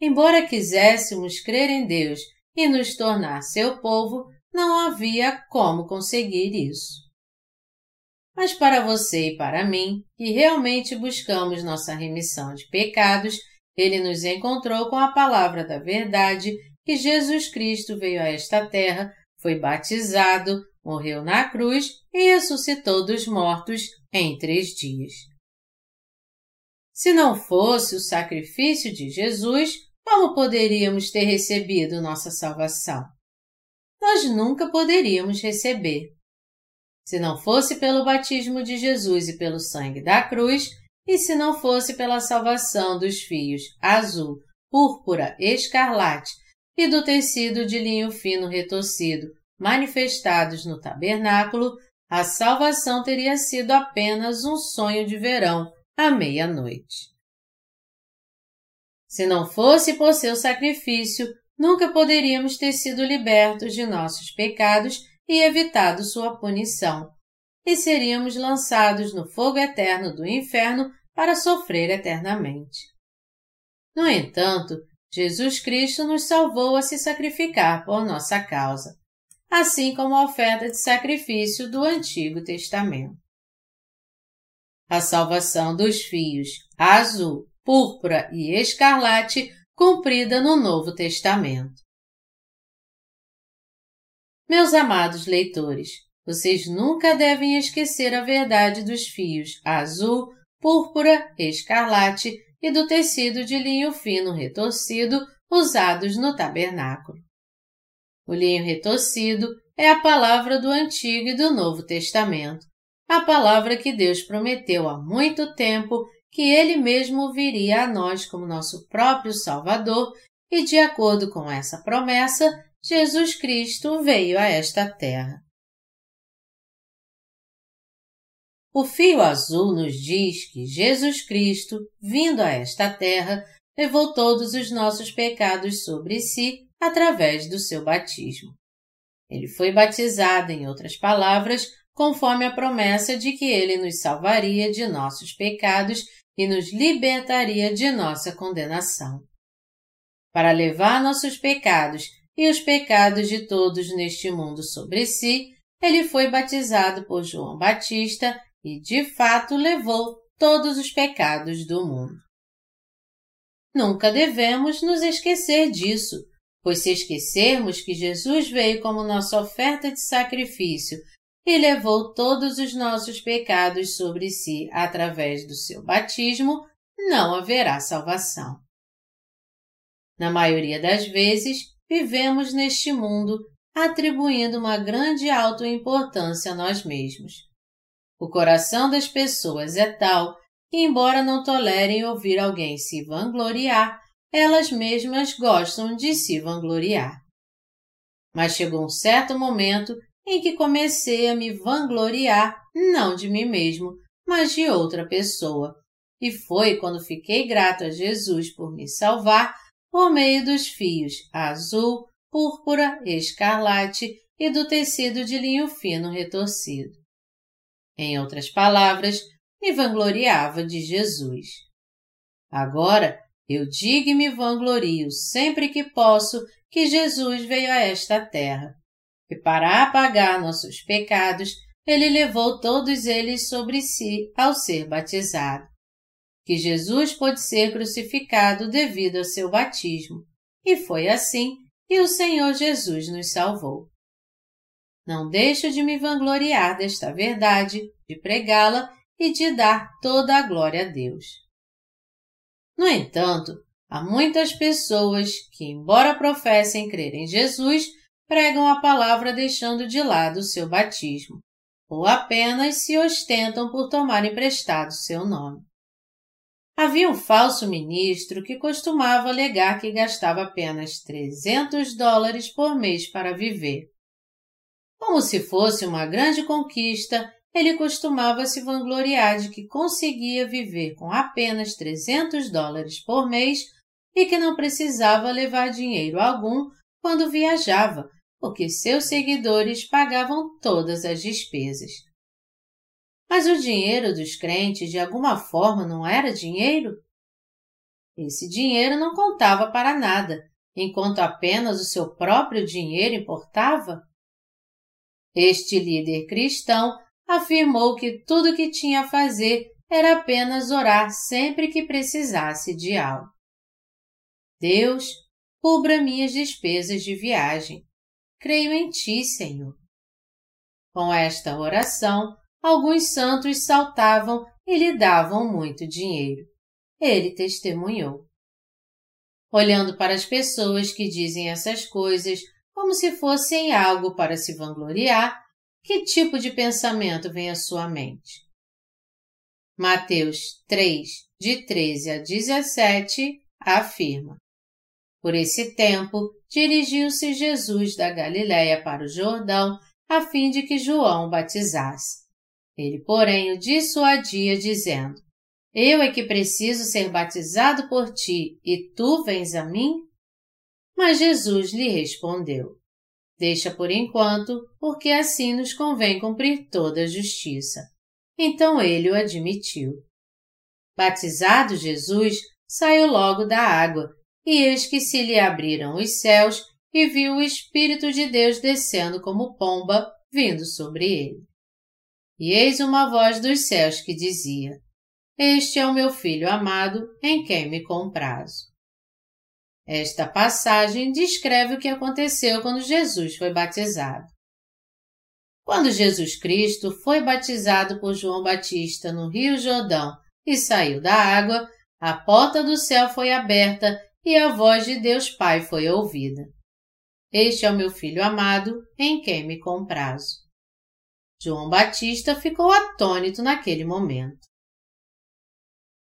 Embora quiséssemos crer em Deus e nos tornar seu povo, não havia como conseguir isso. Mas para você e para mim, que realmente buscamos nossa remissão de pecados, ele nos encontrou com a palavra da verdade que Jesus Cristo veio a esta terra, foi batizado, morreu na cruz e ressuscitou dos mortos em três dias. Se não fosse o sacrifício de Jesus, como poderíamos ter recebido nossa salvação? Nós nunca poderíamos receber. Se não fosse pelo batismo de Jesus e pelo sangue da cruz, e se não fosse pela salvação dos fios azul, púrpura, escarlate e do tecido de linho fino retorcido manifestados no tabernáculo, a salvação teria sido apenas um sonho de verão à meia-noite. Se não fosse por seu sacrifício, nunca poderíamos ter sido libertos de nossos pecados e evitado sua punição, e seríamos lançados no fogo eterno do inferno para sofrer eternamente. No entanto, Jesus Cristo nos salvou a se sacrificar por nossa causa, assim como a oferta de sacrifício do Antigo Testamento. A salvação dos fios azul, púrpura e escarlate cumprida no Novo Testamento. Meus amados leitores, vocês nunca devem esquecer a verdade dos fios azul, púrpura, escarlate e do tecido de linho fino retorcido usados no tabernáculo. O linho retorcido é a palavra do Antigo e do Novo Testamento, a palavra que Deus prometeu há muito tempo que ele mesmo viria a nós como nosso próprio Salvador e, de acordo com essa promessa, Jesus Cristo veio a esta terra. O fio azul nos diz que Jesus Cristo, vindo a esta terra, levou todos os nossos pecados sobre si através do seu batismo. Ele foi batizado, em outras palavras, conforme a promessa de que ele nos salvaria de nossos pecados e nos libertaria de nossa condenação. Para levar nossos pecados e os pecados de todos neste mundo sobre si, ele foi batizado por João Batista e de fato levou todos os pecados do mundo. Nunca devemos nos esquecer disso, pois se esquecermos que Jesus veio como nossa oferta de sacrifício e levou todos os nossos pecados sobre si através do seu batismo, não haverá salvação. Na maioria das vezes, vivemos neste mundo atribuindo uma grande autoimportância a nós mesmos. O coração das pessoas é tal que, embora não tolerem ouvir alguém se vangloriar, elas mesmas gostam de se vangloriar. Mas chegou um certo momento em que comecei a me vangloriar não de mim mesmo, mas de outra pessoa. E foi quando fiquei grato a Jesus por me salvar por meio dos fios azul, púrpura, escarlate e do tecido de linho fino retorcido. Em outras palavras, me vangloriava de Jesus. Agora, eu digo e me vanglorio sempre que posso que Jesus veio a esta terra e para apagar nossos pecados, ele levou todos eles sobre si ao ser batizado. Que Jesus pôde ser crucificado devido ao seu batismo, e foi assim que o Senhor Jesus nos salvou. Não deixo de me vangloriar desta verdade, de pregá-la e de dar toda a glória a Deus. No entanto, há muitas pessoas que, embora professem crer em Jesus, pregam a palavra deixando de lado o seu batismo, ou apenas se ostentam por tomar emprestado seu nome. Havia um falso ministro que costumava alegar que gastava apenas 300 dólares por mês para viver. Como se fosse uma grande conquista, ele costumava se vangloriar de que conseguia viver com apenas 300 dólares por mês e que não precisava levar dinheiro algum quando viajava, porque seus seguidores pagavam todas as despesas. Mas o dinheiro dos crentes de alguma forma não era dinheiro? Esse dinheiro não contava para nada, enquanto apenas o seu próprio dinheiro importava? Este líder cristão afirmou que tudo o que tinha a fazer era apenas orar sempre que precisasse de algo. Deus, cubra minhas despesas de viagem creio em ti, Senhor. Com esta oração, alguns santos saltavam e lhe davam muito dinheiro. Ele testemunhou. Olhando para as pessoas que dizem essas coisas como se fossem algo para se vangloriar, que tipo de pensamento vem à sua mente? Mateus 3, de 13 a 17, afirma: Por esse tempo, dirigiu-se Jesus da Galiléia para o Jordão, a fim de que João batizasse. Ele, porém, o dissuadia, dizendo: Eu é que preciso ser batizado por ti, e tu vens a mim? Mas Jesus lhe respondeu: Deixa por enquanto, porque assim nos convém cumprir toda a justiça. Então ele o admitiu. Batizado Jesus, saiu logo da água, e eis que se lhe abriram os céus e viu o Espírito de Deus descendo como pomba, vindo sobre ele. E eis uma voz dos céus que dizia: Este é o meu filho amado, em quem me comprazo. Esta passagem descreve o que aconteceu quando Jesus foi batizado. Quando Jesus Cristo foi batizado por João Batista no Rio Jordão e saiu da água, a porta do céu foi aberta e a voz de Deus Pai foi ouvida. Este é o meu filho amado, em quem me comprazo. João Batista ficou atônito naquele momento.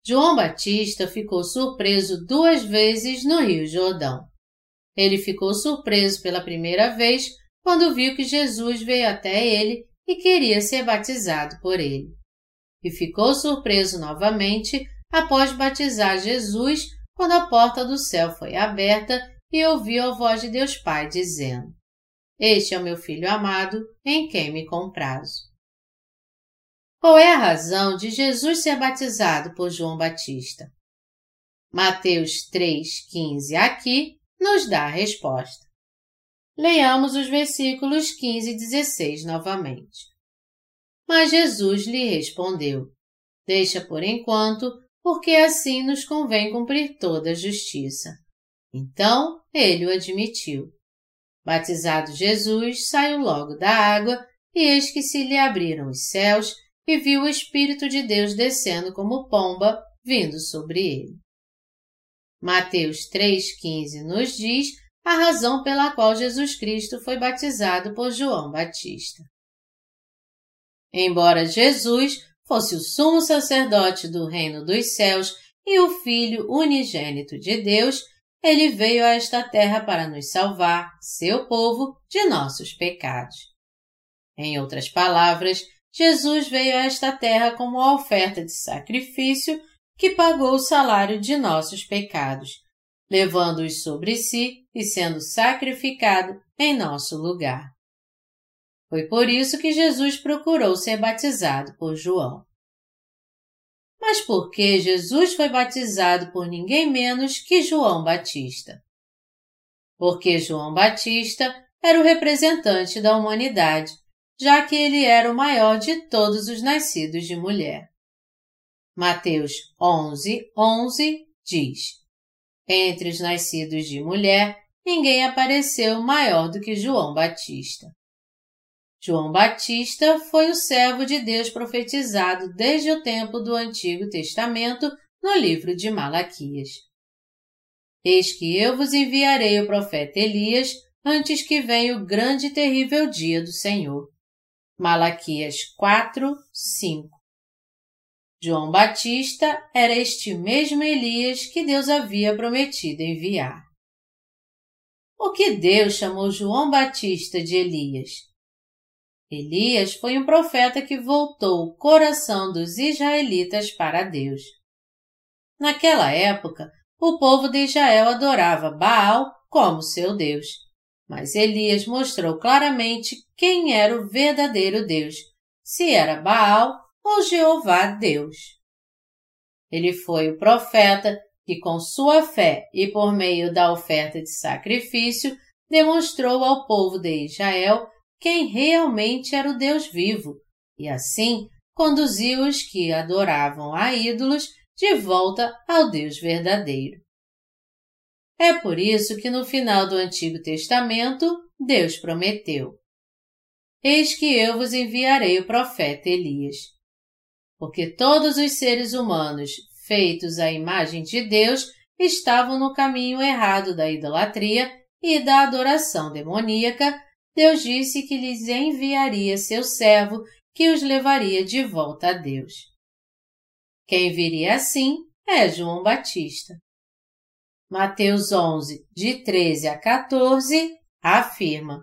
João Batista ficou surpreso duas vezes no Rio Jordão. Ele ficou surpreso pela primeira vez quando viu que Jesus veio até ele e queria ser batizado por ele. E ficou surpreso novamente após batizar Jesus quando a porta do céu foi aberta e ouviu a voz de Deus Pai dizendo: Este é o meu filho amado, em quem me comprazo. Qual é a razão de Jesus ser batizado por João Batista? Mateus 3,15 aqui nos dá a resposta. Leiamos os versículos 15 e 16 novamente. Mas Jesus lhe respondeu: Deixa por enquanto, porque assim nos convém cumprir toda a justiça. Então ele o admitiu. Batizado Jesus, saiu logo da água, e eis que se lhe abriram os céus, e viu o Espírito de Deus descendo como pomba, vindo sobre ele. Mateus 3,15 nos diz a razão pela qual Jesus Cristo foi batizado por João Batista. Embora Jesus fosse o sumo sacerdote do reino dos céus e o Filho unigênito de Deus, ele veio a esta terra para nos salvar, seu povo, de nossos pecados. Em outras palavras, Jesus veio a esta terra como a oferta de sacrifício que pagou o salário de nossos pecados, levando-os sobre si e sendo sacrificado em nosso lugar. Foi por isso que Jesus procurou ser batizado por João. Mas por que Jesus foi batizado por ninguém menos que João Batista? Porque João Batista era o representante da humanidade, já que ele era o maior de todos os nascidos de mulher. Mateus 11, 11 diz: Entre os nascidos de mulher, ninguém apareceu maior do que João Batista. João Batista foi o servo de Deus profetizado desde o tempo do Antigo Testamento no livro de Malaquias. Eis que eu vos enviarei o profeta Elias antes que venha o grande e terrível dia do Senhor. Malaquias 4, 5 João Batista era este mesmo Elias que Deus havia prometido enviar. O que Deus chamou João Batista de Elias? Elias foi um profeta que voltou o coração dos israelitas para Deus. Naquela época, o povo de Israel adorava Baal como seu Deus. Mas Elias mostrou claramente quem era o verdadeiro Deus, se era Baal ou Jeová Deus. Ele foi o profeta que, com sua fé e por meio da oferta de sacrifício, demonstrou ao povo de Israel quem realmente era o Deus vivo, e assim conduziu os que adoravam a ídolos de volta ao Deus verdadeiro. É por isso que no final do Antigo Testamento, Deus prometeu: Eis que eu vos enviarei o profeta Elias. Porque todos os seres humanos feitos à imagem de Deus estavam no caminho errado da idolatria e da adoração demoníaca Deus disse que lhes enviaria seu servo que os levaria de volta a Deus. Quem viria assim é João Batista. Mateus 11, de 13 a 14, afirma: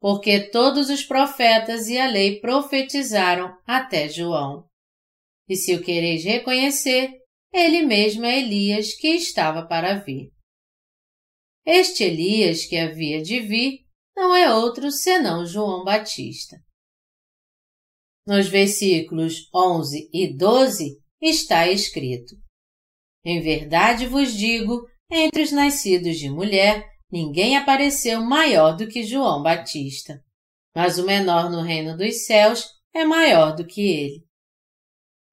Porque todos os profetas e a lei profetizaram até João. E se o quereis reconhecer, ele mesmo é Elias que estava para vir. Este Elias que havia de vir não é outro senão João Batista. Nos versículos 11 e 12 está escrito: Em verdade vos digo, entre os nascidos de mulher, ninguém apareceu maior do que João Batista, mas o menor no reino dos céus é maior do que ele.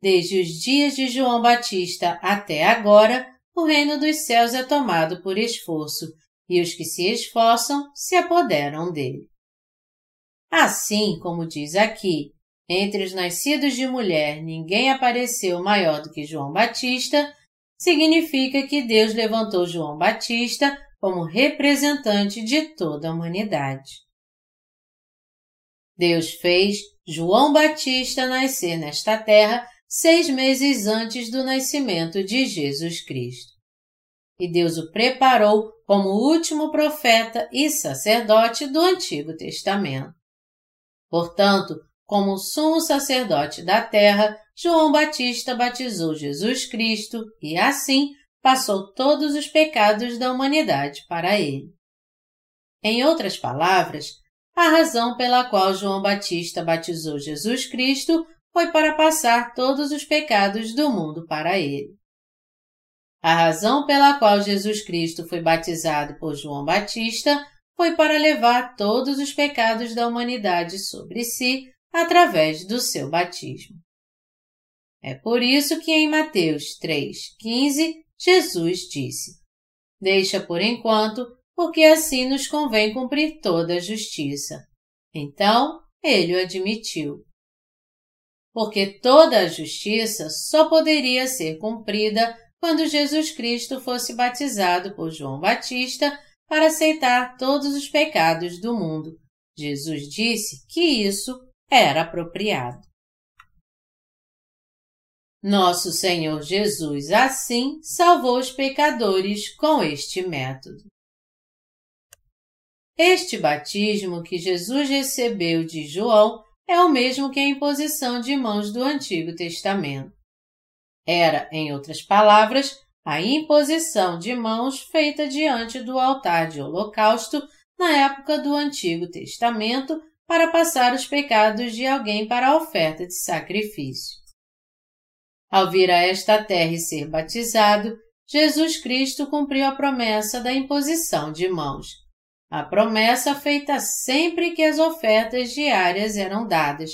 Desde os dias de João Batista até agora, o reino dos céus é tomado por esforço, e os que se esforçam se apoderam dele. Assim como diz aqui, entre os nascidos de mulher ninguém apareceu maior do que João Batista, significa que Deus levantou João Batista como representante de toda a humanidade. Deus fez João Batista nascer nesta terra seis meses antes do nascimento de Jesus Cristo. E Deus o preparou como o último profeta e sacerdote do Antigo Testamento. Portanto, como sumo sacerdote da terra, João Batista batizou Jesus Cristo e, assim, passou todos os pecados da humanidade para ele. Em outras palavras, a razão pela qual João Batista batizou Jesus Cristo foi para passar todos os pecados do mundo para ele. A razão pela qual Jesus Cristo foi batizado por João Batista foi para levar todos os pecados da humanidade sobre si através do seu batismo. É por isso que em Mateus 3,15 Jesus disse: Deixa por enquanto, porque assim nos convém cumprir toda a justiça. Então, ele o admitiu. Porque toda a justiça só poderia ser cumprida quando Jesus Cristo fosse batizado por João Batista para aceitar todos os pecados do mundo. Jesus disse que isso era apropriado. Nosso Senhor Jesus, assim, salvou os pecadores com este método. Este batismo que Jesus recebeu de João é o mesmo que a imposição de mãos do Antigo Testamento. Era, em outras palavras, a imposição de mãos feita diante do altar de holocausto na época do Antigo Testamento para passar os pecados de alguém para a oferta de sacrifício. Ao vir a esta terra e ser batizado, Jesus Cristo cumpriu a promessa da imposição de mãos. A promessa feita sempre que as ofertas diárias eram dadas,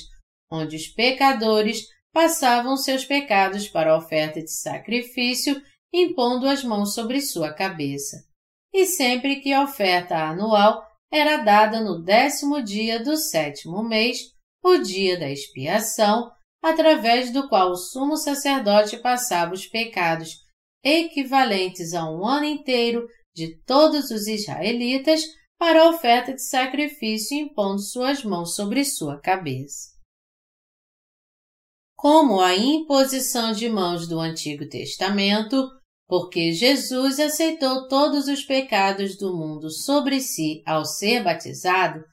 onde os pecadores passavam seus pecados para a oferta de sacrifício, impondo as mãos sobre sua cabeça. E sempre que a oferta anual era dada no décimo dia do sétimo mês, o dia da expiação, através do qual o sumo sacerdote passava os pecados equivalentes a um ano inteiro de todos os israelitas para a oferta de sacrifício impondo suas mãos sobre sua cabeça. Como a imposição de mãos do Antigo Testamento, porque Jesus aceitou todos os pecados do mundo sobre si ao ser batizado,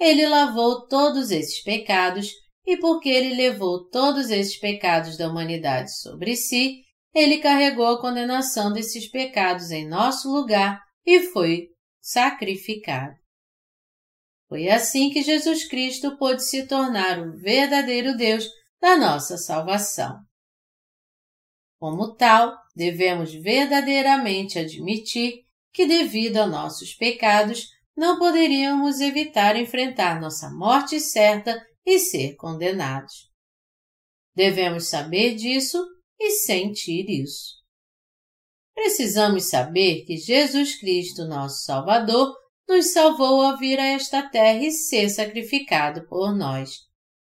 ele lavou todos esses pecados e porque ele levou todos esses pecados da humanidade sobre si, ele carregou a condenação desses pecados em nosso lugar e foi sacrificado. Foi assim que Jesus Cristo pôde se tornar o verdadeiro Deus da nossa salvação. Como tal, devemos verdadeiramente admitir que, devido a nossos pecados, não poderíamos evitar enfrentar nossa morte certa e ser condenados. Devemos saber disso e sentir isso. Precisamos saber que Jesus Cristo, nosso Salvador, nos salvou ao vir a esta terra e ser sacrificado por nós,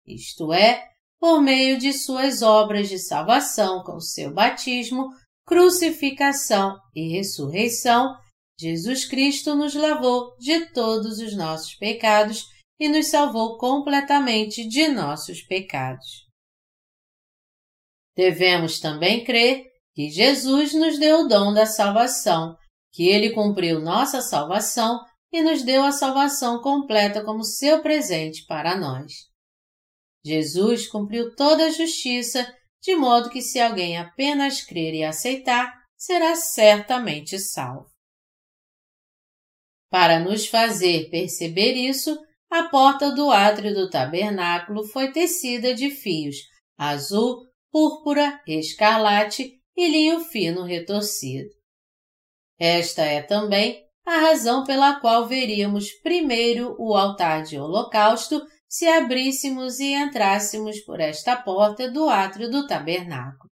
isto é, por meio de suas obras de salvação com seu batismo, crucificação e ressurreição, Jesus Cristo nos lavou de todos os nossos pecados e nos salvou completamente de nossos pecados. Devemos também crer que Jesus nos deu o dom da salvação, que ele cumpriu nossa salvação e nos deu a salvação completa como seu presente para nós. Jesus cumpriu toda a justiça, de modo que se alguém apenas crer e aceitar, será certamente salvo. Para nos fazer perceber isso, a porta do átrio do tabernáculo foi tecida de fios azul, púrpura, escarlate e linho fino retorcido. Esta é também a razão pela qual veríamos primeiro o altar de holocausto se abríssemos e entrássemos por esta porta do átrio do tabernáculo.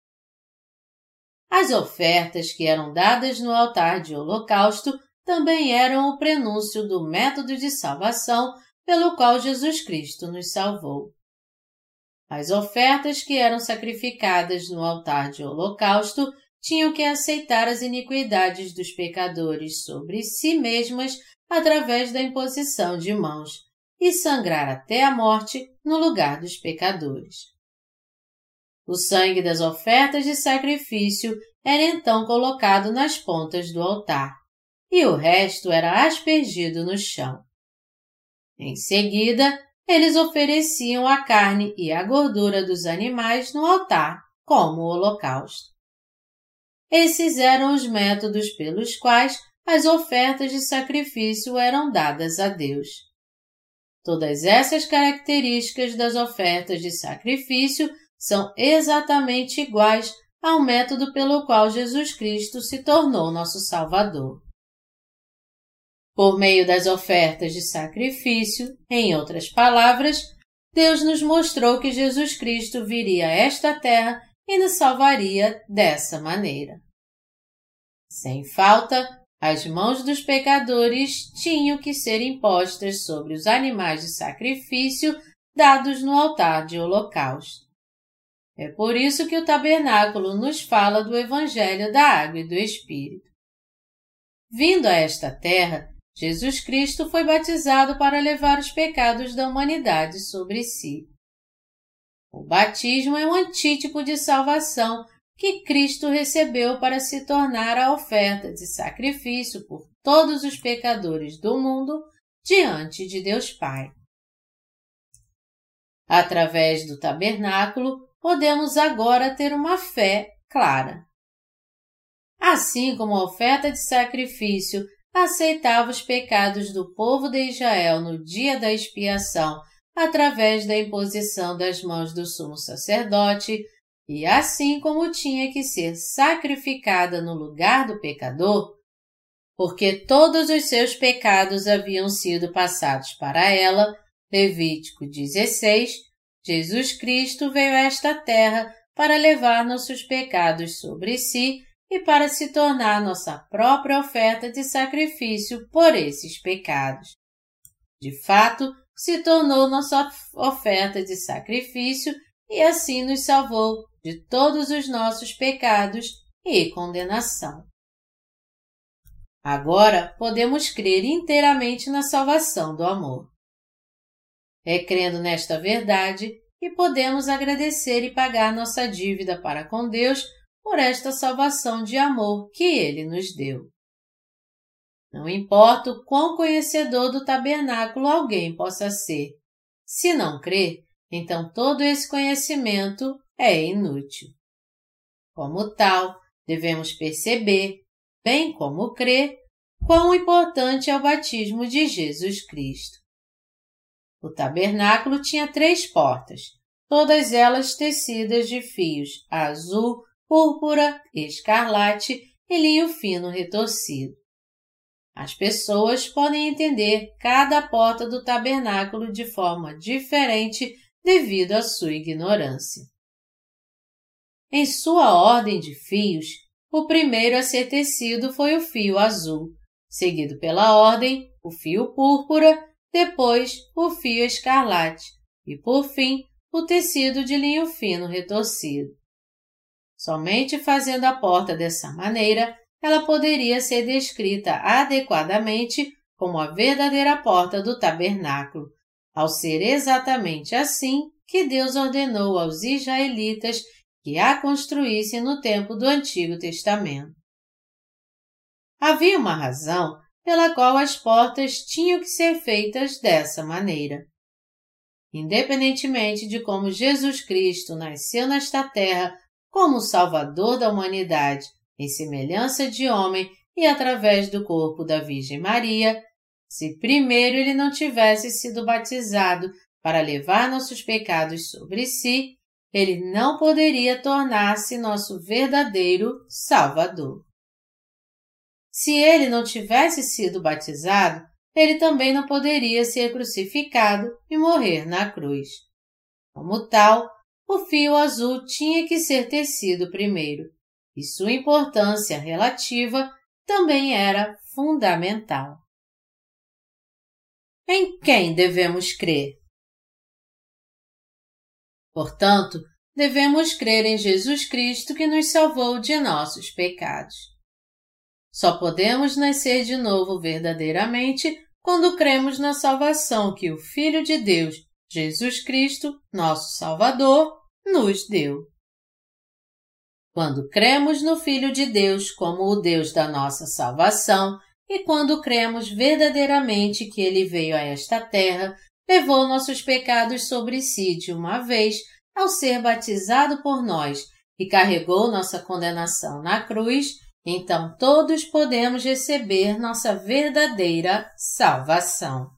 As ofertas que eram dadas no altar de holocausto também eram o prenúncio do método de salvação pelo qual Jesus Cristo nos salvou. As ofertas que eram sacrificadas no altar de holocausto tinham que aceitar as iniquidades dos pecadores sobre si mesmas através da imposição de mãos e sangrar até a morte no lugar dos pecadores. O sangue das ofertas de sacrifício era então colocado nas pontas do altar, e o resto era aspergido no chão. Em seguida, eles ofereciam a carne e a gordura dos animais no altar, como holocausto. Esses eram os métodos pelos quais as ofertas de sacrifício eram dadas a Deus. Todas essas características das ofertas de sacrifício são exatamente iguais ao método pelo qual Jesus Cristo se tornou nosso Salvador. Por meio das ofertas de sacrifício, em outras palavras, Deus nos mostrou que Jesus Cristo viria a esta terra e nos salvaria dessa maneira. Sem falta, as mãos dos pecadores tinham que ser impostas sobre os animais de sacrifício dados no altar de holocausto. É por isso que o tabernáculo nos fala do Evangelho da Água e do Espírito. Vindo a esta terra, Jesus Cristo foi batizado para levar os pecados da humanidade sobre si. O batismo é um antítipo de salvação que Cristo recebeu para se tornar a oferta de sacrifício por todos os pecadores do mundo diante de Deus Pai. Através do tabernáculo, podemos agora ter uma fé clara. Assim como a oferta de sacrifício aceitava os pecados do povo de Israel no dia da expiação através da imposição das mãos do sumo sacerdote, e assim como tinha que ser sacrificada no lugar do pecador, porque todos os seus pecados haviam sido passados para ela, Levítico 16, Jesus Cristo veio a esta terra para levar nossos pecados sobre si e para se tornar nossa própria oferta de sacrifício por esses pecados. De fato, se tornou nossa oferta de sacrifício e assim nos salvou de todos os nossos pecados e condenação. Agora podemos crer inteiramente na salvação do amor. É crendo nesta verdade que podemos agradecer e pagar nossa dívida para com Deus por esta salvação de amor que Ele nos deu. Não importa o quão conhecedor do tabernáculo alguém possa ser, se não crer, então todo esse conhecimento é inútil. Como tal, devemos perceber, bem como crer, quão importante é o batismo de Jesus Cristo. O tabernáculo tinha três portas, todas elas tecidas de fios azul, púrpura, escarlate e linho fino retorcido. As pessoas podem entender cada porta do tabernáculo de forma diferente devido à sua ignorância. Em sua ordem de fios, o primeiro a ser tecido foi o fio azul, seguido pela ordem o fio púrpura, depois o fio escarlate e, por fim, o tecido de linho fino retorcido. Somente fazendo a porta dessa maneira, ela poderia ser descrita adequadamente como a verdadeira porta do tabernáculo, ao ser exatamente assim que Deus ordenou aos israelitas que a construíssem no tempo do Antigo Testamento. Havia uma razão pela qual as portas tinham que ser feitas dessa maneira. Independentemente de como Jesus Cristo nasceu nesta terra como Salvador da humanidade, em semelhança de homem e através do corpo da Virgem Maria, se primeiro ele não tivesse sido batizado para levar nossos pecados sobre si, ele não poderia tornar-se nosso verdadeiro Salvador. Se ele não tivesse sido batizado, ele também não poderia ser crucificado e morrer na cruz. Como tal, o fio azul tinha que ser tecido primeiro, e sua importância relativa também era fundamental. Em quem devemos crer? Portanto, devemos crer em Jesus Cristo que nos salvou de nossos pecados. Só podemos nascer de novo verdadeiramente quando cremos na salvação que o Filho de Deus, Jesus Cristo, nosso Salvador, nos deu. Quando cremos no Filho de Deus como o Deus da nossa salvação e quando cremos verdadeiramente que ele veio a esta terra levou nossos pecados sobre si de uma vez ao ser batizado por nós e carregou nossa condenação na cruz, então todos podemos receber nossa verdadeira salvação.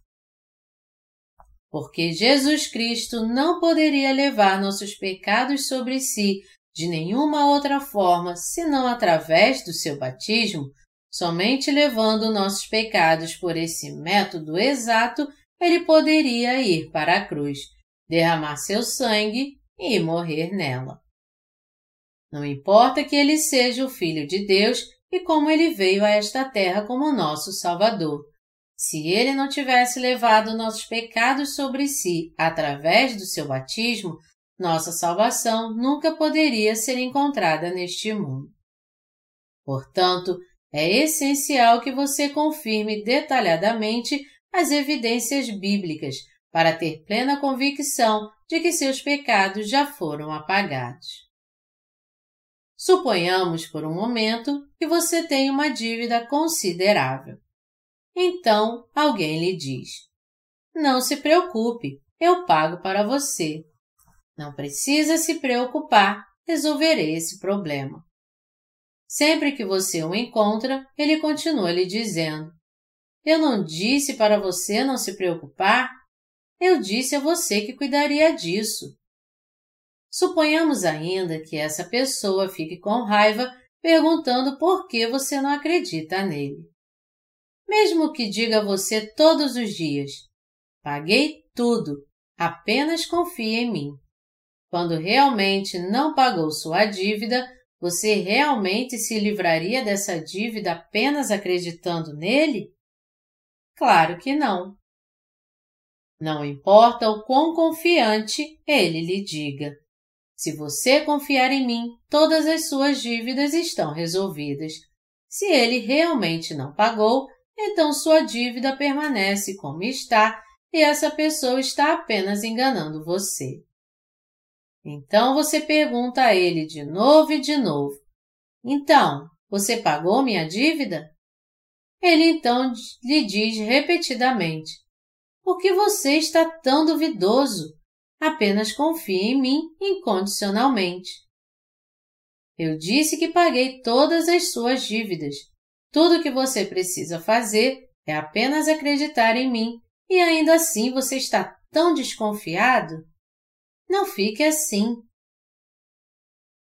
Porque Jesus Cristo não poderia levar nossos pecados sobre si de nenhuma outra forma senão através do seu batismo, somente levando nossos pecados por esse método exato ele poderia ir para a cruz, derramar seu sangue e morrer nela. Não importa que ele seja o Filho de Deus e como ele veio a esta terra como nosso Salvador. Se ele não tivesse levado nossos pecados sobre si através do seu batismo, nossa salvação nunca poderia ser encontrada neste mundo. Portanto, é essencial que você confirme detalhadamente as evidências bíblicas para ter plena convicção de que seus pecados já foram apagados. Suponhamos por um momento que você tem uma dívida considerável. Então alguém lhe diz: Não se preocupe, eu pago para você. Não precisa se preocupar, resolverei esse problema. Sempre que você o encontra, ele continua lhe dizendo: Eu não disse para você não se preocupar? Eu disse a você que cuidaria disso. Suponhamos ainda que essa pessoa fique com raiva perguntando por que você não acredita nele. Mesmo que diga a você todos os dias: Paguei tudo, apenas confie em mim. Quando realmente não pagou sua dívida, você realmente se livraria dessa dívida apenas acreditando nele? Claro que não. Não importa o quão confiante ele lhe diga. Se você confiar em mim, todas as suas dívidas estão resolvidas. Se ele realmente não pagou, então sua dívida permanece como está e essa pessoa está apenas enganando você. Então você pergunta a ele de novo e de novo: Então, você pagou minha dívida? Ele então lhe diz repetidamente: Por que você está tão duvidoso? Apenas confie em mim incondicionalmente. Eu disse que paguei todas as suas dívidas. Tudo o que você precisa fazer é apenas acreditar em mim e ainda assim você está tão desconfiado? Não fique assim.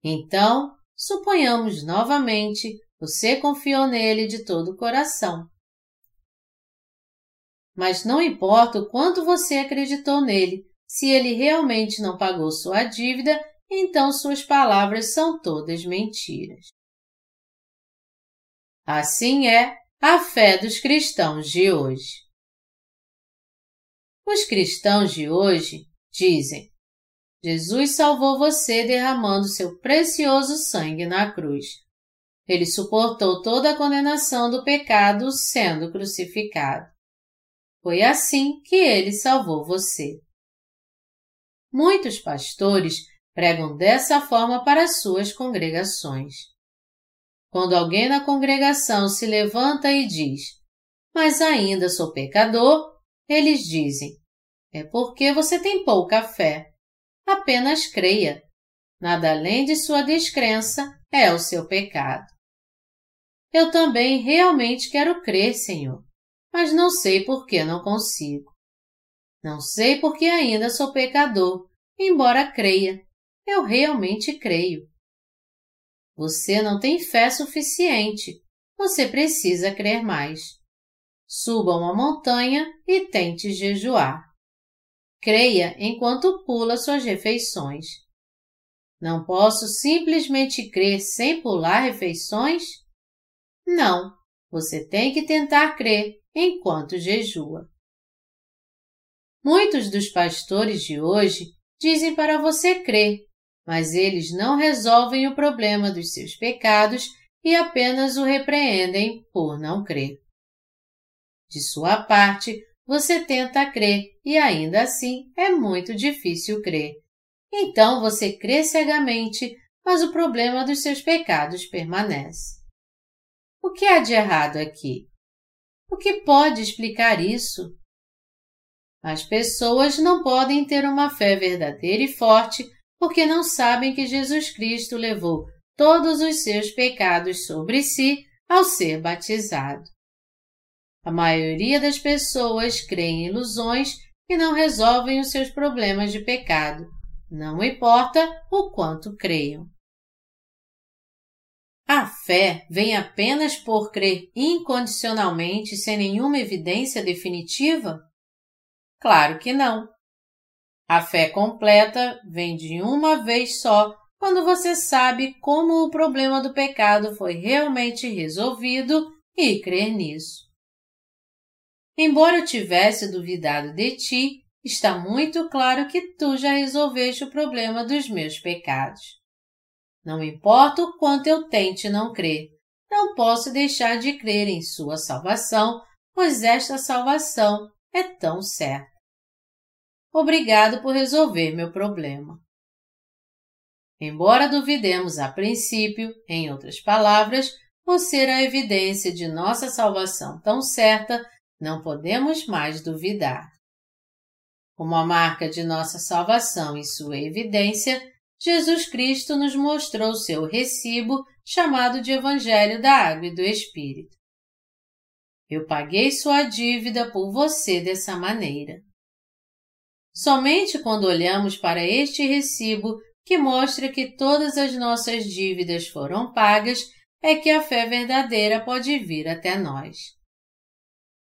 Então, suponhamos novamente, você confiou nele de todo o coração. Mas não importa o quanto você acreditou nele, se ele realmente não pagou sua dívida, então suas palavras são todas mentiras. Assim é a fé dos cristãos de hoje. Os cristãos de hoje dizem: Jesus salvou você derramando seu precioso sangue na cruz. Ele suportou toda a condenação do pecado sendo crucificado. Foi assim que ele salvou você. Muitos pastores pregam dessa forma para suas congregações. Quando alguém na congregação se levanta e diz: Mas ainda sou pecador, eles dizem: É porque você tem pouca fé. Apenas creia. Nada além de sua descrença é o seu pecado. Eu também realmente quero crer, Senhor, mas não sei por que não consigo. Não sei porque ainda sou pecador, embora creia. Eu realmente creio. Você não tem fé suficiente. Você precisa crer mais. Suba uma montanha e tente jejuar. Creia enquanto pula suas refeições. Não posso simplesmente crer sem pular refeições? Não, você tem que tentar crer enquanto jejua. Muitos dos pastores de hoje dizem para você crer, mas eles não resolvem o problema dos seus pecados e apenas o repreendem por não crer. De sua parte, você tenta crer e ainda assim é muito difícil crer. Então você crê cegamente, mas o problema dos seus pecados permanece. O que há de errado aqui? O que pode explicar isso? As pessoas não podem ter uma fé verdadeira e forte porque não sabem que Jesus Cristo levou todos os seus pecados sobre si ao ser batizado. A maioria das pessoas crê em ilusões que não resolvem os seus problemas de pecado, não importa o quanto creiam. A fé vem apenas por crer incondicionalmente sem nenhuma evidência definitiva? Claro que não. A fé completa vem de uma vez só quando você sabe como o problema do pecado foi realmente resolvido e crer nisso. Embora eu tivesse duvidado de ti, está muito claro que tu já resolveste o problema dos meus pecados. Não importa o quanto eu tente não crer, não posso deixar de crer em sua salvação, pois esta salvação é tão certa. Obrigado por resolver meu problema. Embora duvidemos a princípio, em outras palavras, por ser a evidência de nossa salvação tão certa, não podemos mais duvidar. Como a marca de nossa salvação e sua evidência, Jesus Cristo nos mostrou seu recibo chamado de Evangelho da Água e do Espírito. Eu paguei sua dívida por você dessa maneira. Somente quando olhamos para este recibo que mostra que todas as nossas dívidas foram pagas, é que a fé verdadeira pode vir até nós.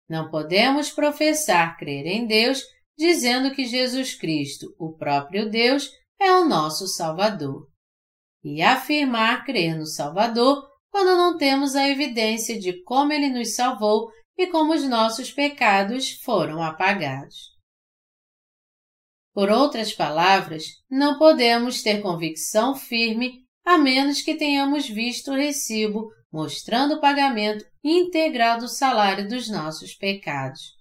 Não podemos professar crer em Deus dizendo que Jesus Cristo, o próprio Deus, é o nosso Salvador, e afirmar crer no Salvador quando não temos a evidência de como ele nos salvou e como os nossos pecados foram apagados. Por outras palavras, não podemos ter convicção firme a menos que tenhamos visto o recibo mostrando o pagamento integral do salário dos nossos pecados.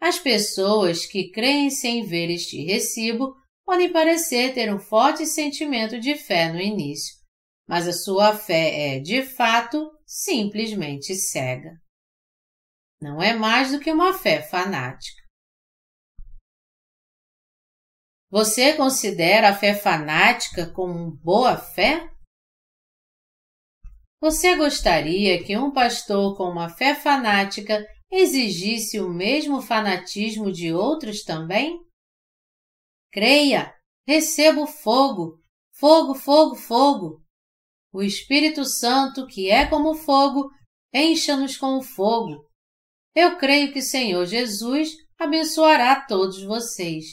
As pessoas que creem sem ver este recibo podem parecer ter um forte sentimento de fé no início, mas a sua fé é, de fato, simplesmente cega. Não é mais do que uma fé fanática. Você considera a fé fanática como boa fé? Você gostaria que um pastor com uma fé fanática exigisse o mesmo fanatismo de outros também? Creia, receba o fogo, fogo, fogo, fogo. O Espírito Santo, que é como fogo, encha-nos com o fogo. Eu creio que o Senhor Jesus abençoará todos vocês.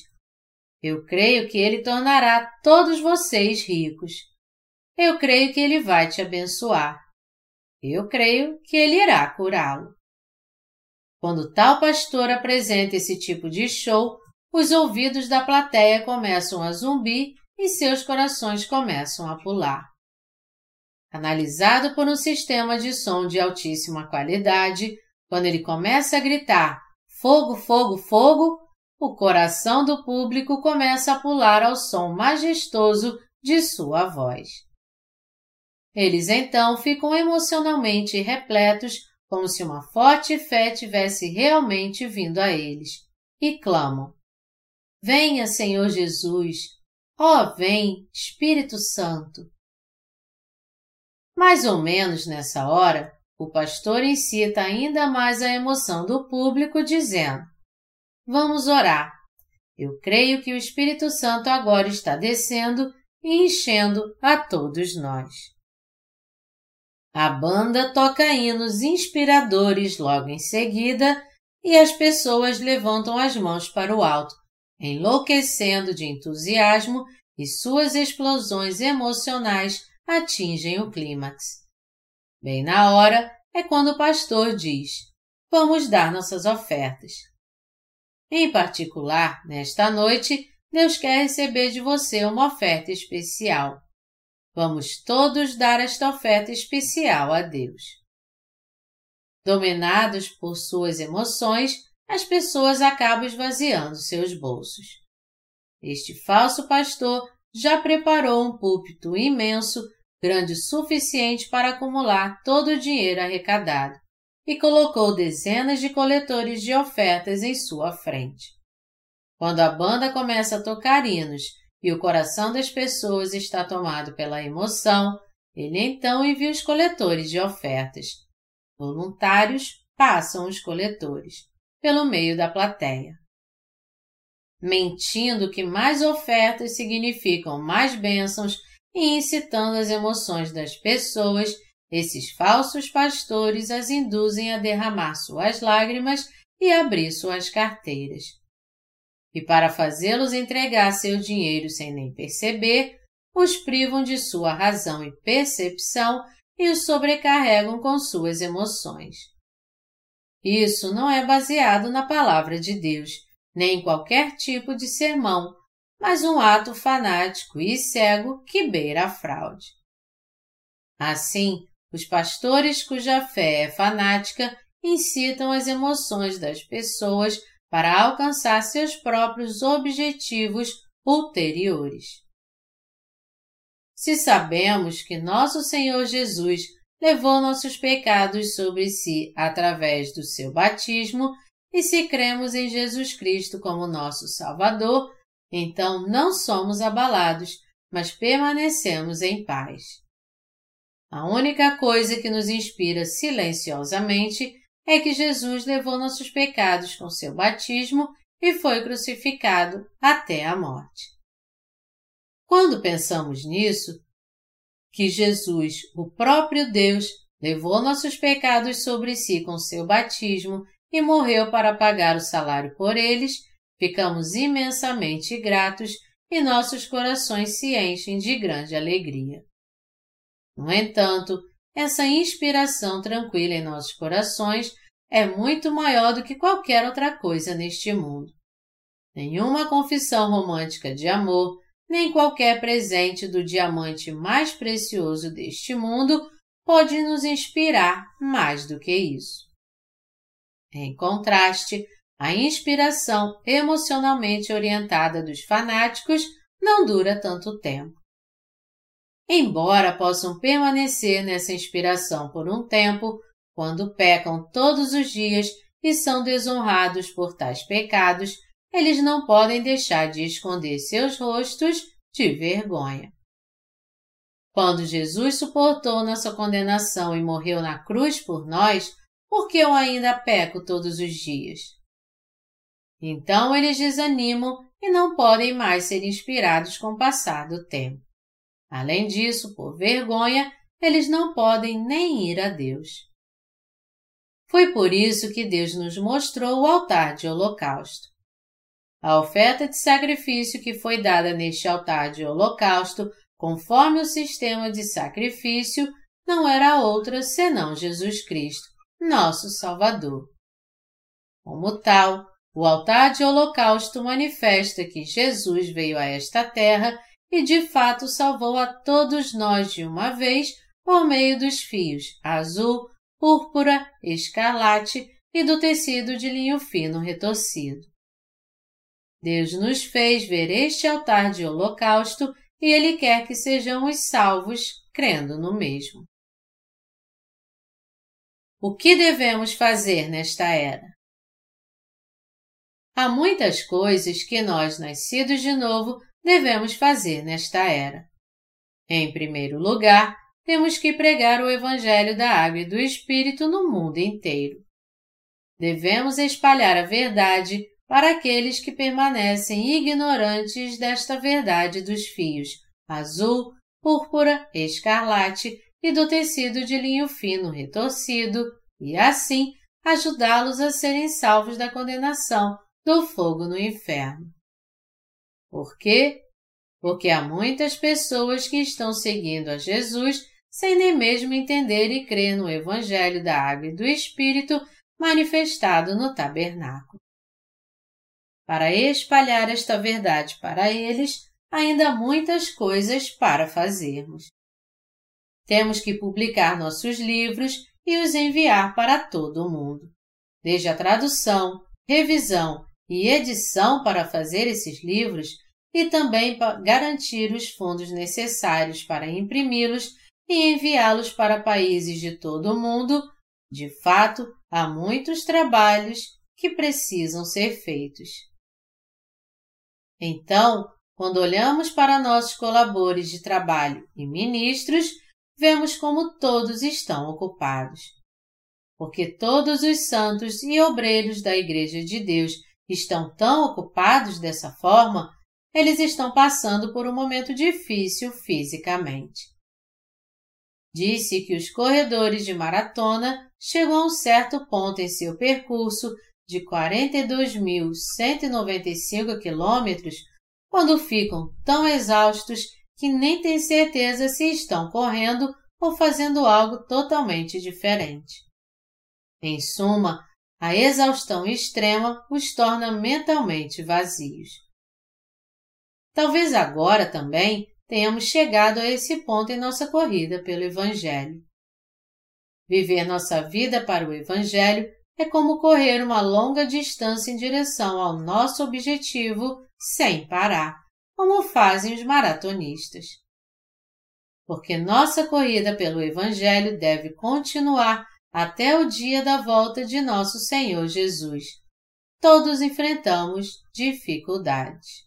Eu creio que Ele tornará todos vocês ricos. Eu creio que Ele vai te abençoar. Eu creio que Ele irá curá-lo. Quando tal pastor apresenta esse tipo de show, os ouvidos da plateia começam a zumbir e seus corações começam a pular. Analisado por um sistema de som de altíssima qualidade, quando ele começa a gritar fogo, fogo, fogo, o coração do público começa a pular ao som majestoso de sua voz. Eles então ficam emocionalmente repletos, como se uma forte fé tivesse realmente vindo a eles, e clamam: Venha, Senhor Jesus! Ó, oh, vem, Espírito Santo! Mais ou menos nessa hora, o pastor incita ainda mais a emoção do público, dizendo: Vamos orar. Eu creio que o Espírito Santo agora está descendo e enchendo a todos nós. A banda toca hinos inspiradores logo em seguida e as pessoas levantam as mãos para o alto, enlouquecendo de entusiasmo e suas explosões emocionais atingem o clímax. Bem na hora é quando o pastor diz: Vamos dar nossas ofertas. Em particular, nesta noite, Deus quer receber de você uma oferta especial. Vamos todos dar esta oferta especial a Deus. Dominados por suas emoções, as pessoas acabam esvaziando seus bolsos. Este falso pastor já preparou um púlpito imenso, grande o suficiente para acumular todo o dinheiro arrecadado e colocou dezenas de coletores de ofertas em sua frente. Quando a banda começa a tocar hinos e o coração das pessoas está tomado pela emoção, ele então envia os coletores de ofertas. Voluntários passam os coletores pelo meio da plateia. Mentindo que mais ofertas significam mais bênçãos e incitando as emoções das pessoas, esses falsos pastores as induzem a derramar suas lágrimas e abrir suas carteiras. E para fazê-los entregar seu dinheiro sem nem perceber, os privam de sua razão e percepção e os sobrecarregam com suas emoções. Isso não é baseado na palavra de Deus, nem em qualquer tipo de sermão, mas um ato fanático e cego que beira a fraude. Assim, os pastores cuja fé é fanática incitam as emoções das pessoas para alcançar seus próprios objetivos ulteriores. Se sabemos que nosso Senhor Jesus levou nossos pecados sobre si através do seu batismo, e se cremos em Jesus Cristo como nosso Salvador, então não somos abalados, mas permanecemos em paz. A única coisa que nos inspira silenciosamente é que Jesus levou nossos pecados com seu batismo e foi crucificado até a morte. Quando pensamos nisso, que Jesus, o próprio Deus, levou nossos pecados sobre si com seu batismo e morreu para pagar o salário por eles, ficamos imensamente gratos e nossos corações se enchem de grande alegria. No entanto, essa inspiração tranquila em nossos corações é muito maior do que qualquer outra coisa neste mundo. Nenhuma confissão romântica de amor, nem qualquer presente do diamante mais precioso deste mundo pode nos inspirar mais do que isso. Em contraste, a inspiração emocionalmente orientada dos fanáticos não dura tanto tempo. Embora possam permanecer nessa inspiração por um tempo, quando pecam todos os dias e são desonrados por tais pecados, eles não podem deixar de esconder seus rostos de vergonha. Quando Jesus suportou nossa condenação e morreu na cruz por nós, por que eu ainda peco todos os dias? Então eles desanimam e não podem mais ser inspirados com o passar do tempo. Além disso, por vergonha, eles não podem nem ir a Deus. Foi por isso que Deus nos mostrou o altar de holocausto. A oferta de sacrifício que foi dada neste altar de holocausto, conforme o sistema de sacrifício, não era outra senão Jesus Cristo, nosso Salvador. Como tal, o altar de holocausto manifesta que Jesus veio a esta terra e de fato salvou a todos nós de uma vez por meio dos fios azul, púrpura, escarlate e do tecido de linho fino retorcido. Deus nos fez ver este altar de holocausto e Ele quer que sejamos salvos crendo no mesmo. O que devemos fazer nesta era? Há muitas coisas que nós, nascidos de novo, devemos fazer nesta era. Em primeiro lugar, temos que pregar o Evangelho da Água e do Espírito no mundo inteiro. Devemos espalhar a verdade para aqueles que permanecem ignorantes desta verdade dos fios azul, púrpura, escarlate e do tecido de linho fino retorcido, e assim ajudá-los a serem salvos da condenação do fogo no inferno. Por quê? Porque há muitas pessoas que estão seguindo a Jesus sem nem mesmo entender e crer no Evangelho da Água e do Espírito manifestado no tabernáculo. Para espalhar esta verdade para eles, ainda há muitas coisas para fazermos. Temos que publicar nossos livros e os enviar para todo o mundo. Desde a tradução, revisão e edição para fazer esses livros e também para garantir os fundos necessários para imprimi-los e enviá-los para países de todo o mundo, de fato, há muitos trabalhos que precisam ser feitos. Então, quando olhamos para nossos colaboradores de trabalho e ministros, vemos como todos estão ocupados. Porque todos os santos e obreiros da Igreja de Deus estão tão ocupados dessa forma, eles estão passando por um momento difícil fisicamente. Disse que os corredores de maratona chegam a um certo ponto em seu percurso de 42.195 quilômetros quando ficam tão exaustos que nem têm certeza se estão correndo ou fazendo algo totalmente diferente. Em suma, a exaustão extrema os torna mentalmente vazios. Talvez agora também tenhamos chegado a esse ponto em nossa corrida pelo Evangelho. Viver nossa vida para o Evangelho é como correr uma longa distância em direção ao nosso objetivo sem parar, como fazem os maratonistas. Porque nossa corrida pelo Evangelho deve continuar até o dia da volta de nosso Senhor Jesus. Todos enfrentamos dificuldades.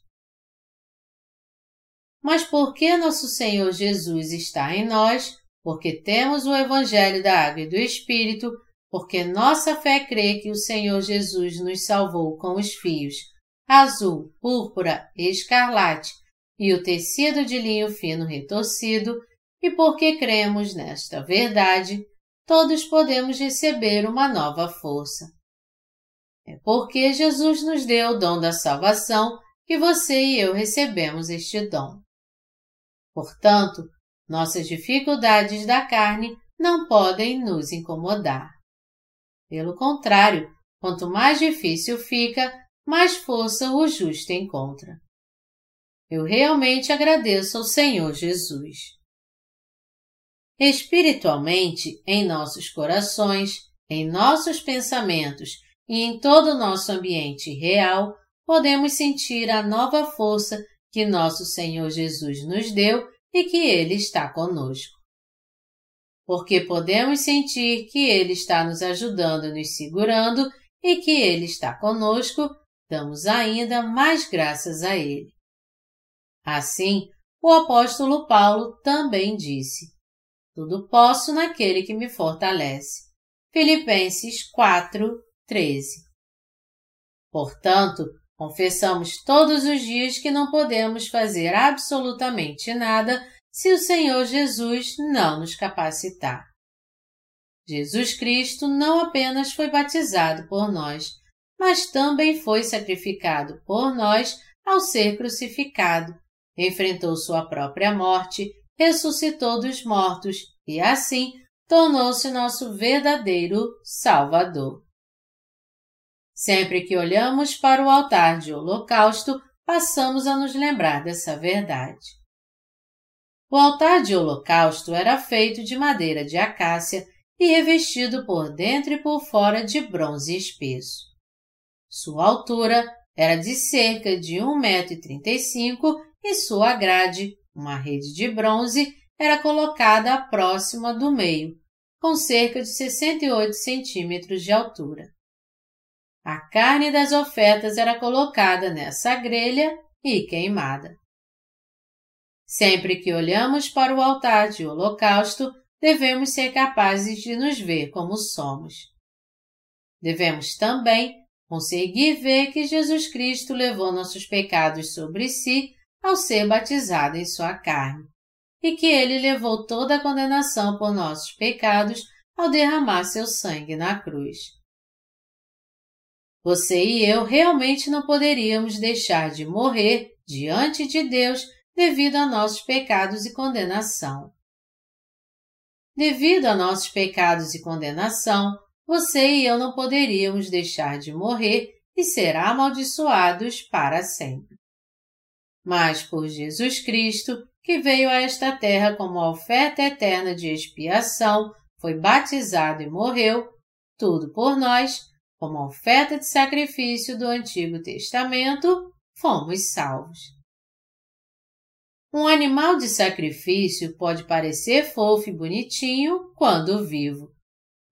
Mas porque nosso Senhor Jesus está em nós, porque temos o Evangelho da Água e do Espírito, porque nossa fé crê que o Senhor Jesus nos salvou com os fios azul, púrpura, escarlate e o tecido de linho fino retorcido, e porque cremos nesta verdade, todos podemos receber uma nova força. É porque Jesus nos deu o dom da salvação que você e eu recebemos este dom. Portanto, nossas dificuldades da carne não podem nos incomodar. Pelo contrário, quanto mais difícil fica, mais força o justo encontra. Eu realmente agradeço ao Senhor Jesus. Espiritualmente, em nossos corações, em nossos pensamentos e em todo o nosso ambiente real, podemos sentir a nova força que nosso Senhor Jesus nos deu e que Ele está conosco porque podemos sentir que Ele está nos ajudando, nos segurando e que Ele está conosco, damos ainda mais graças a Ele. Assim, o apóstolo Paulo também disse: Tudo posso naquele que me fortalece. Filipenses 4, 13. Portanto, confessamos todos os dias que não podemos fazer absolutamente nada se o Senhor Jesus não nos capacitar. Jesus Cristo não apenas foi batizado por nós, mas também foi sacrificado por nós ao ser crucificado, enfrentou sua própria morte, ressuscitou dos mortos e, assim, tornou-se nosso verdadeiro Salvador. Sempre que olhamos para o altar de holocausto, passamos a nos lembrar dessa verdade. O altar de holocausto era feito de madeira de acácia e revestido por dentro e por fora de bronze espesso. Sua altura era de cerca de 1,35m e sua grade, uma rede de bronze, era colocada próxima do meio, com cerca de 68 centímetros de altura. A carne das ofertas era colocada nessa grelha e queimada. Sempre que olhamos para o altar de holocausto, devemos ser capazes de nos ver como somos. Devemos também conseguir ver que Jesus Cristo levou nossos pecados sobre si ao ser batizado em sua carne, e que ele levou toda a condenação por nossos pecados ao derramar seu sangue na cruz. Você e eu realmente não poderíamos deixar de morrer diante de Deus devido a nossos pecados e condenação. Devido a nossos pecados e condenação, você e eu não poderíamos deixar de morrer e ser amaldiçoados para sempre. Mas por Jesus Cristo, que veio a esta terra como oferta eterna de expiação, foi batizado e morreu, tudo por nós, como oferta de sacrifício do Antigo Testamento, fomos salvos. Um animal de sacrifício pode parecer fofo e bonitinho quando vivo,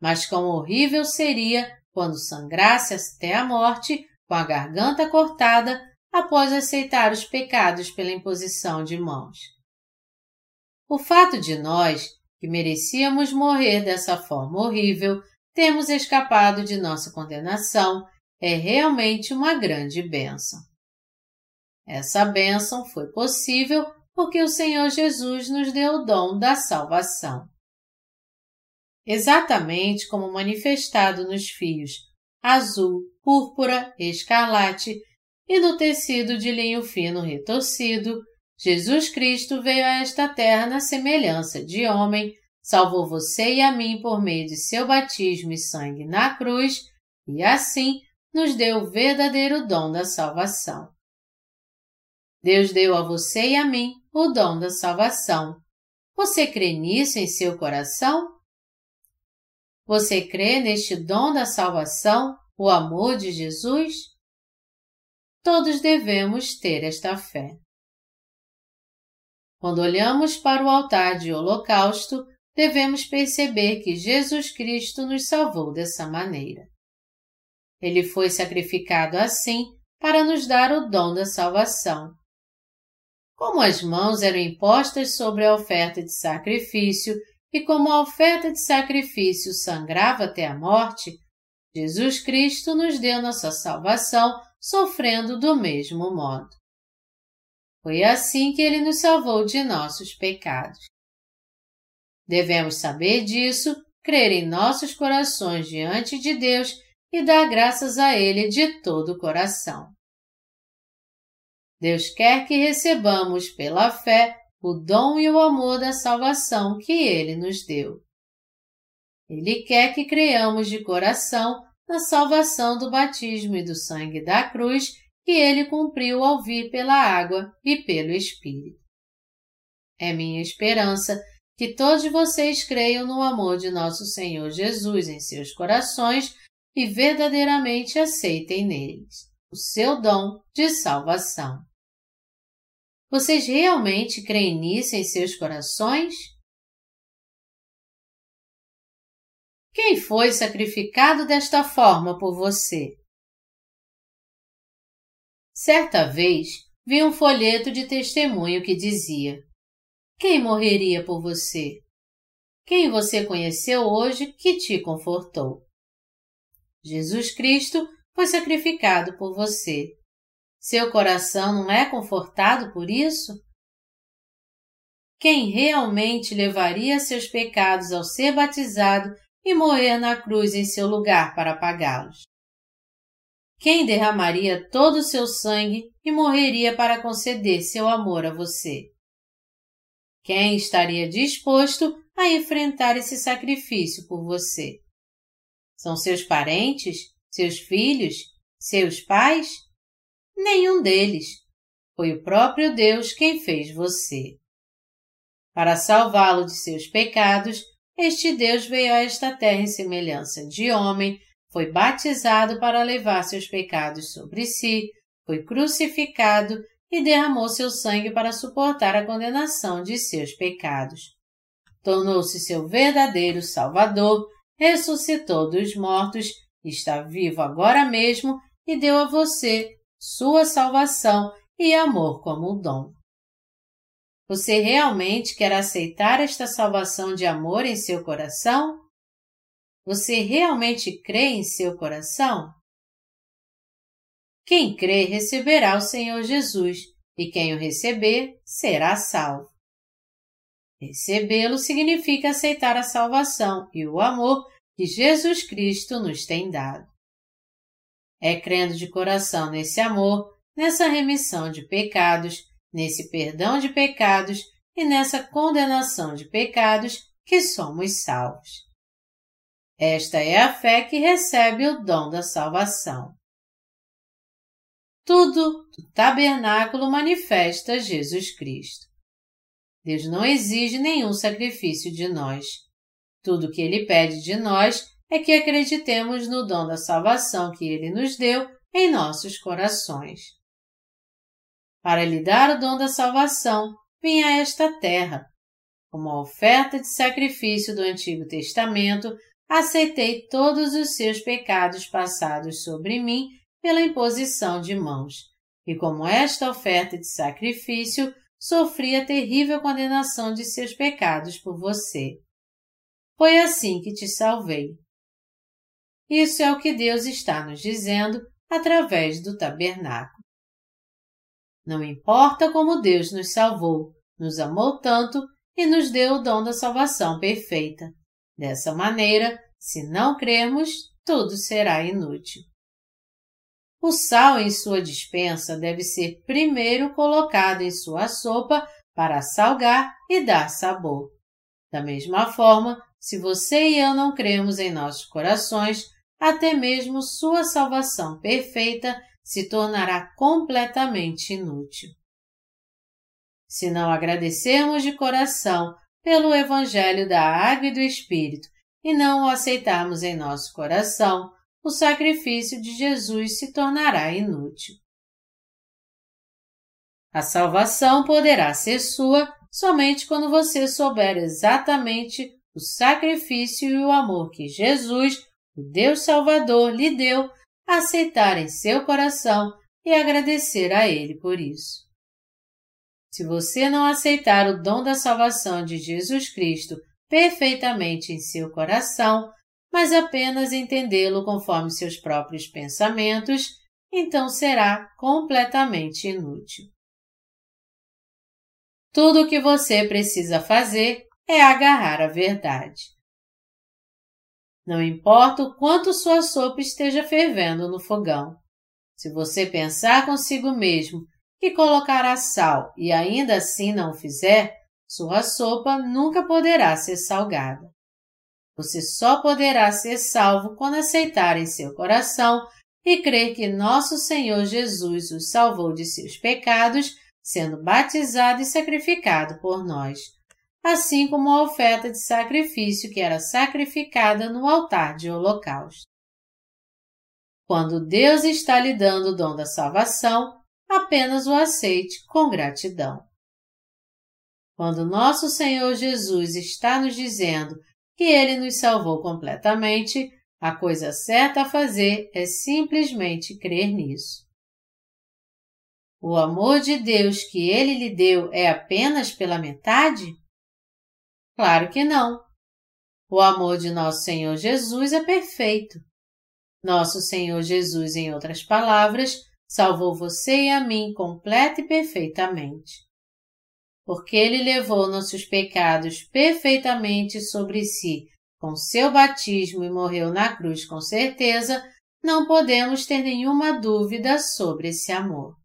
mas quão horrível seria quando sangrasse até a morte com a garganta cortada após aceitar os pecados pela imposição de mãos. O fato de nós, que merecíamos morrer dessa forma horrível, termos escapado de nossa condenação, é realmente uma grande bênção. Essa bênção foi possível porque o Senhor Jesus nos deu o dom da salvação. Exatamente como manifestado nos fios azul, púrpura, escarlate e no tecido de linho fino retorcido, Jesus Cristo veio a esta terra na semelhança de homem, salvou você e a mim por meio de seu batismo e sangue na cruz, e assim nos deu o verdadeiro dom da salvação. Deus deu a você e a mim o dom da salvação. Você crê nisso em seu coração? Você crê neste dom da salvação, o amor de Jesus? Todos devemos ter esta fé. Quando olhamos para o altar de holocausto, devemos perceber que Jesus Cristo nos salvou dessa maneira. Ele foi sacrificado assim para nos dar o dom da salvação. Como as mãos eram impostas sobre a oferta de sacrifício e como a oferta de sacrifício sangrava até a morte, Jesus Cristo nos deu nossa salvação sofrendo do mesmo modo. Foi assim que ele nos salvou de nossos pecados. Devemos saber disso, crer em nossos corações diante de Deus e dar graças a Ele de todo o coração. Deus quer que recebamos pela fé o dom e o amor da salvação que Ele nos deu. Ele quer que creiamos de coração na salvação do batismo e do sangue da cruz que Ele cumpriu ao vir pela água e pelo Espírito. É minha esperança que todos vocês creiam no amor de nosso Senhor Jesus em seus corações e verdadeiramente aceitem neles o seu dom de salvação. Vocês realmente creem nisso em seus corações? Quem foi sacrificado desta forma por você? Certa vez vi um folheto de testemunho que dizia: Quem morreria por você? Quem você conheceu hoje que te confortou? Jesus Cristo foi sacrificado por você. Seu coração não é confortado por isso? Quem realmente levaria seus pecados ao ser batizado e morrer na cruz em seu lugar para pagá-los? Quem derramaria todo o seu sangue e morreria para conceder seu amor a você? Quem estaria disposto a enfrentar esse sacrifício por você? São seus parentes? Seus filhos? Seus pais? Nenhum deles. Foi o próprio Deus quem fez você. Para salvá-lo de seus pecados, este Deus veio a esta terra em semelhança de homem, foi batizado para levar seus pecados sobre si, foi crucificado e derramou seu sangue para suportar a condenação de seus pecados. Tornou-se seu verdadeiro Salvador, ressuscitou dos mortos, está vivo agora mesmo e deu a você sua salvação e amor como dom. Você realmente quer aceitar esta salvação de amor em seu coração? Você realmente crê em seu coração? Quem crê receberá o Senhor Jesus, e quem o receber será salvo. Recebê-lo significa aceitar a salvação e o amor que Jesus Cristo nos tem dado. É crendo de coração nesse amor, nessa remissão de pecados, nesse perdão de pecados e nessa condenação de pecados que somos salvos. Esta é a fé que recebe o dom da salvação. Tudo do tabernáculo manifesta Jesus Cristo. Deus não exige nenhum sacrifício de nós. Tudo que Ele pede de nós é que acreditemos no dom da salvação que Ele nos deu em nossos corações. Para lhe dar o dom da salvação, vim a esta terra. Como a oferta de sacrifício do Antigo Testamento, aceitei todos os seus pecados passados sobre mim pela imposição de mãos. E como esta oferta de sacrifício, sofri a terrível condenação de seus pecados por você. Foi assim que te salvei. Isso é o que Deus está nos dizendo através do tabernáculo. Não importa como Deus nos salvou, nos amou tanto e nos deu o dom da salvação perfeita. Dessa maneira, se não crermos, tudo será inútil. O sal em sua dispensa deve ser primeiro colocado em sua sopa para salgar e dar sabor. Da mesma forma, se você e eu não cremos em nossos corações, até mesmo sua salvação perfeita se tornará completamente inútil. Se não agradecermos de coração pelo Evangelho da Água e do Espírito e não o aceitarmos em nosso coração, o sacrifício de Jesus se tornará inútil. A salvação poderá ser sua somente quando você souber exatamente o sacrifício e o amor que Jesus, o Deus Salvador, lhe deu, aceitar em seu coração e agradecer a Ele por isso. Se você não aceitar o dom da salvação de Jesus Cristo perfeitamente em seu coração, mas apenas entendê-lo conforme seus próprios pensamentos, então será completamente inútil. Tudo o que você precisa fazer é agarrar a verdade. Não importa o quanto sua sopa esteja fervendo no fogão. Se você pensar consigo mesmo que colocará sal e ainda assim não o fizer, sua sopa nunca poderá ser salgada. Você só poderá ser salvo quando aceitar em seu coração e crer que nosso Senhor Jesus o salvou de seus pecados, sendo batizado e sacrificado por nós, assim como a oferta de sacrifício que era sacrificada no altar de holocausto. Quando Deus está lhe dando o dom da salvação, apenas o aceite com gratidão. Quando nosso Senhor Jesus está nos dizendo que Ele nos salvou completamente, a coisa certa a fazer é simplesmente crer nisso. O amor de Deus que Ele lhe deu é apenas pela metade? Claro que não. O amor de nosso Senhor Jesus é perfeito. Nosso Senhor Jesus, em outras palavras, salvou você e a mim completa e perfeitamente. Porque ele levou nossos pecados perfeitamente sobre si com seu batismo e morreu na cruz com certeza, não podemos ter nenhuma dúvida sobre esse amor.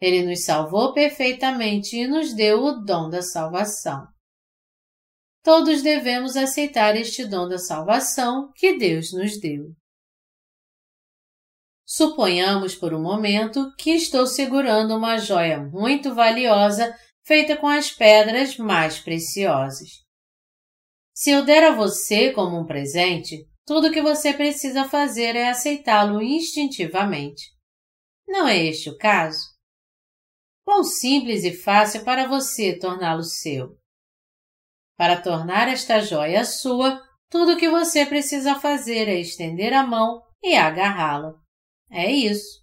Ele nos salvou perfeitamente e nos deu o dom da salvação. Todos devemos aceitar este dom da salvação que Deus nos deu. Suponhamos por um momento que estou segurando uma joia muito valiosa feita com as pedras mais preciosas. Se eu der a você como um presente, tudo o que você precisa fazer é aceitá-lo instintivamente. Não é este o caso? Quão simples e fácil para você torná-lo seu. Para tornar esta joia sua, tudo o que você precisa fazer é estender a mão e agarrá-la. É isso.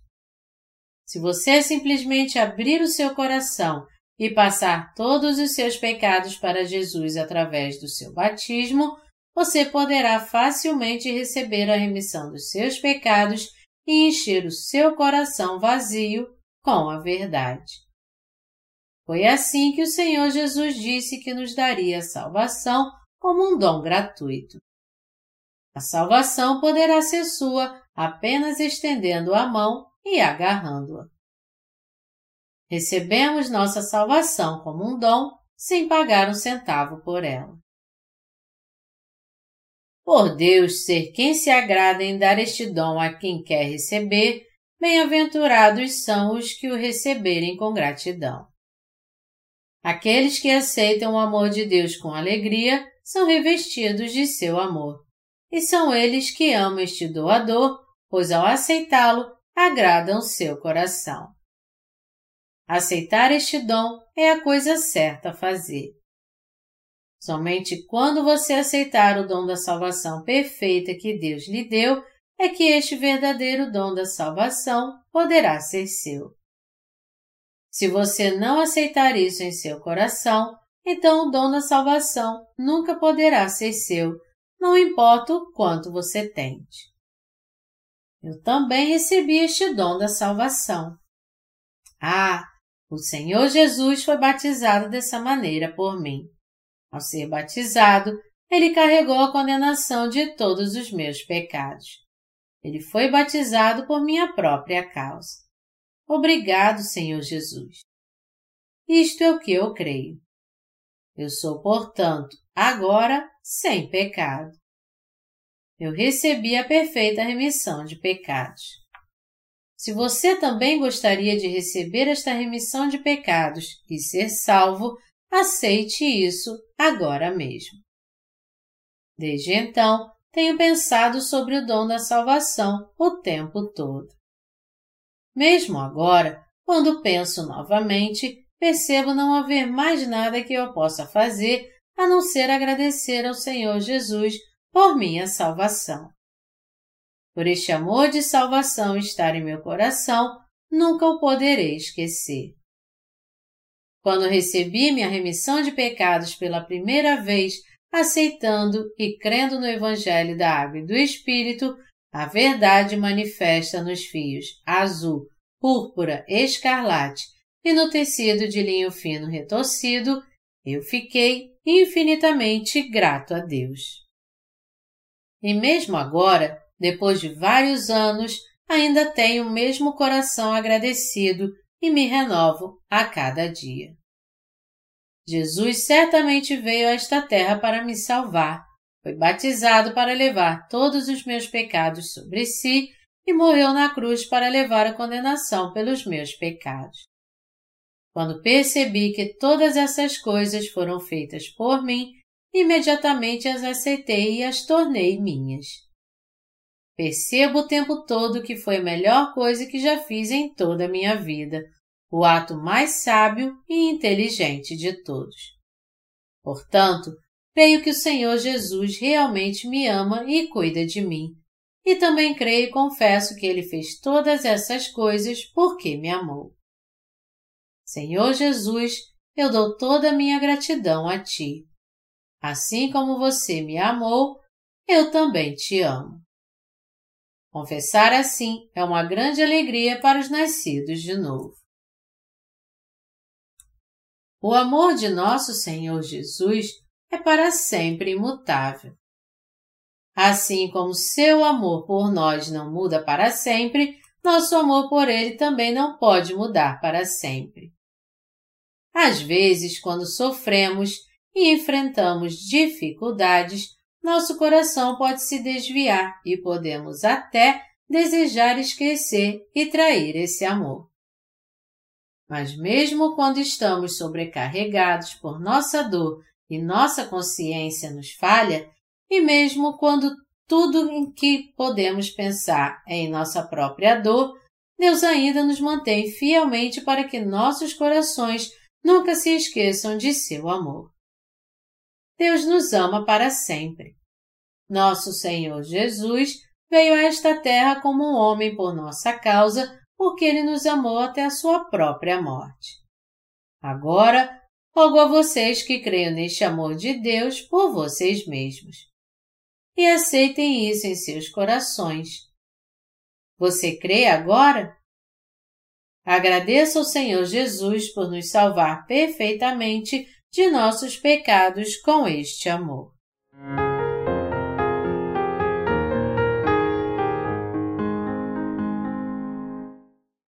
Se você simplesmente abrir o seu coração e passar todos os seus pecados para Jesus através do seu batismo, você poderá facilmente receber a remissão dos seus pecados e encher o seu coração vazio com a verdade. Foi assim que o Senhor Jesus disse que nos daria a salvação como um dom gratuito. A salvação poderá ser sua apenas estendendo a mão e agarrando-a. Recebemos nossa salvação como um dom sem pagar um centavo por ela. Por Deus ser quem se agrada em dar este dom a quem quer receber, bem-aventurados são os que o receberem com gratidão. Aqueles que aceitam o amor de Deus com alegria são revestidos de seu amor, e são eles que amam este doador pois ao aceitá-lo, agradam seu coração. Aceitar este dom é a coisa certa a fazer. Somente quando você aceitar o dom da salvação perfeita que Deus lhe deu, é que este verdadeiro dom da salvação poderá ser seu. Se você não aceitar isso em seu coração, então o dom da salvação nunca poderá ser seu, não importa o quanto você tente. Eu também recebi este dom da salvação. Ah, o Senhor Jesus foi batizado dessa maneira por mim. Ao ser batizado, ele carregou a condenação de todos os meus pecados. Ele foi batizado por minha própria causa. Obrigado, Senhor Jesus. Isto é o que eu creio. Eu sou, portanto, agora sem pecado. Eu recebi a perfeita remissão de pecados. Se você também gostaria de receber esta remissão de pecados e ser salvo, aceite isso agora mesmo. Desde então, tenho pensado sobre o dom da salvação o tempo todo. Mesmo agora, quando penso novamente, percebo não haver mais nada que eu possa fazer a não ser agradecer ao Senhor Jesus por minha salvação. Por este amor de salvação estar em meu coração, nunca o poderei esquecer. Quando recebi minha remissão de pecados pela primeira vez aceitando e crendo no Evangelho da Água e do Espírito, a verdade manifesta nos fios azul, púrpura, escarlate e no tecido de linho fino retorcido, eu fiquei infinitamente grato a Deus. E mesmo agora, depois de vários anos, ainda tenho o mesmo coração agradecido e me renovo a cada dia. Jesus certamente veio a esta terra para me salvar, foi batizado para levar todos os meus pecados sobre si e morreu na cruz para levar a condenação pelos meus pecados. Quando percebi que todas essas coisas foram feitas por mim, imediatamente as aceitei e as tornei minhas. Percebo o tempo todo que foi a melhor coisa que já fiz em toda a minha vida, o ato mais sábio e inteligente de todos. Portanto, creio que o Senhor Jesus realmente me ama e cuida de mim. E também creio e confesso que Ele fez todas essas coisas porque me amou. Senhor Jesus, eu dou toda a minha gratidão a Ti. Assim como você me amou, eu também te amo. Confessar assim é uma grande alegria para os nascidos de novo. O amor de nosso Senhor Jesus é para sempre imutável. Assim como seu amor por nós não muda para sempre, nosso amor por Ele também não pode mudar para sempre. Às vezes, quando sofremos e enfrentamos dificuldades, nosso coração pode se desviar e podemos até desejar esquecer e trair esse amor. Mas mesmo quando estamos sobrecarregados por nossa dor e nossa consciência nos falha, e mesmo quando tudo em que podemos pensar é em nossa própria dor, Deus ainda nos mantém fielmente para que nossos corações nunca se esqueçam de seu amor. Deus nos ama para sempre. Nosso Senhor Jesus veio a esta terra como um homem por nossa causa porque ele nos amou até a sua própria morte. Agora, rogo a vocês que creiam neste amor de Deus por vocês mesmos. E aceitem isso em seus corações. Você crê agora? Agradeça ao Senhor Jesus por nos salvar perfeitamente de nossos pecados com este amor.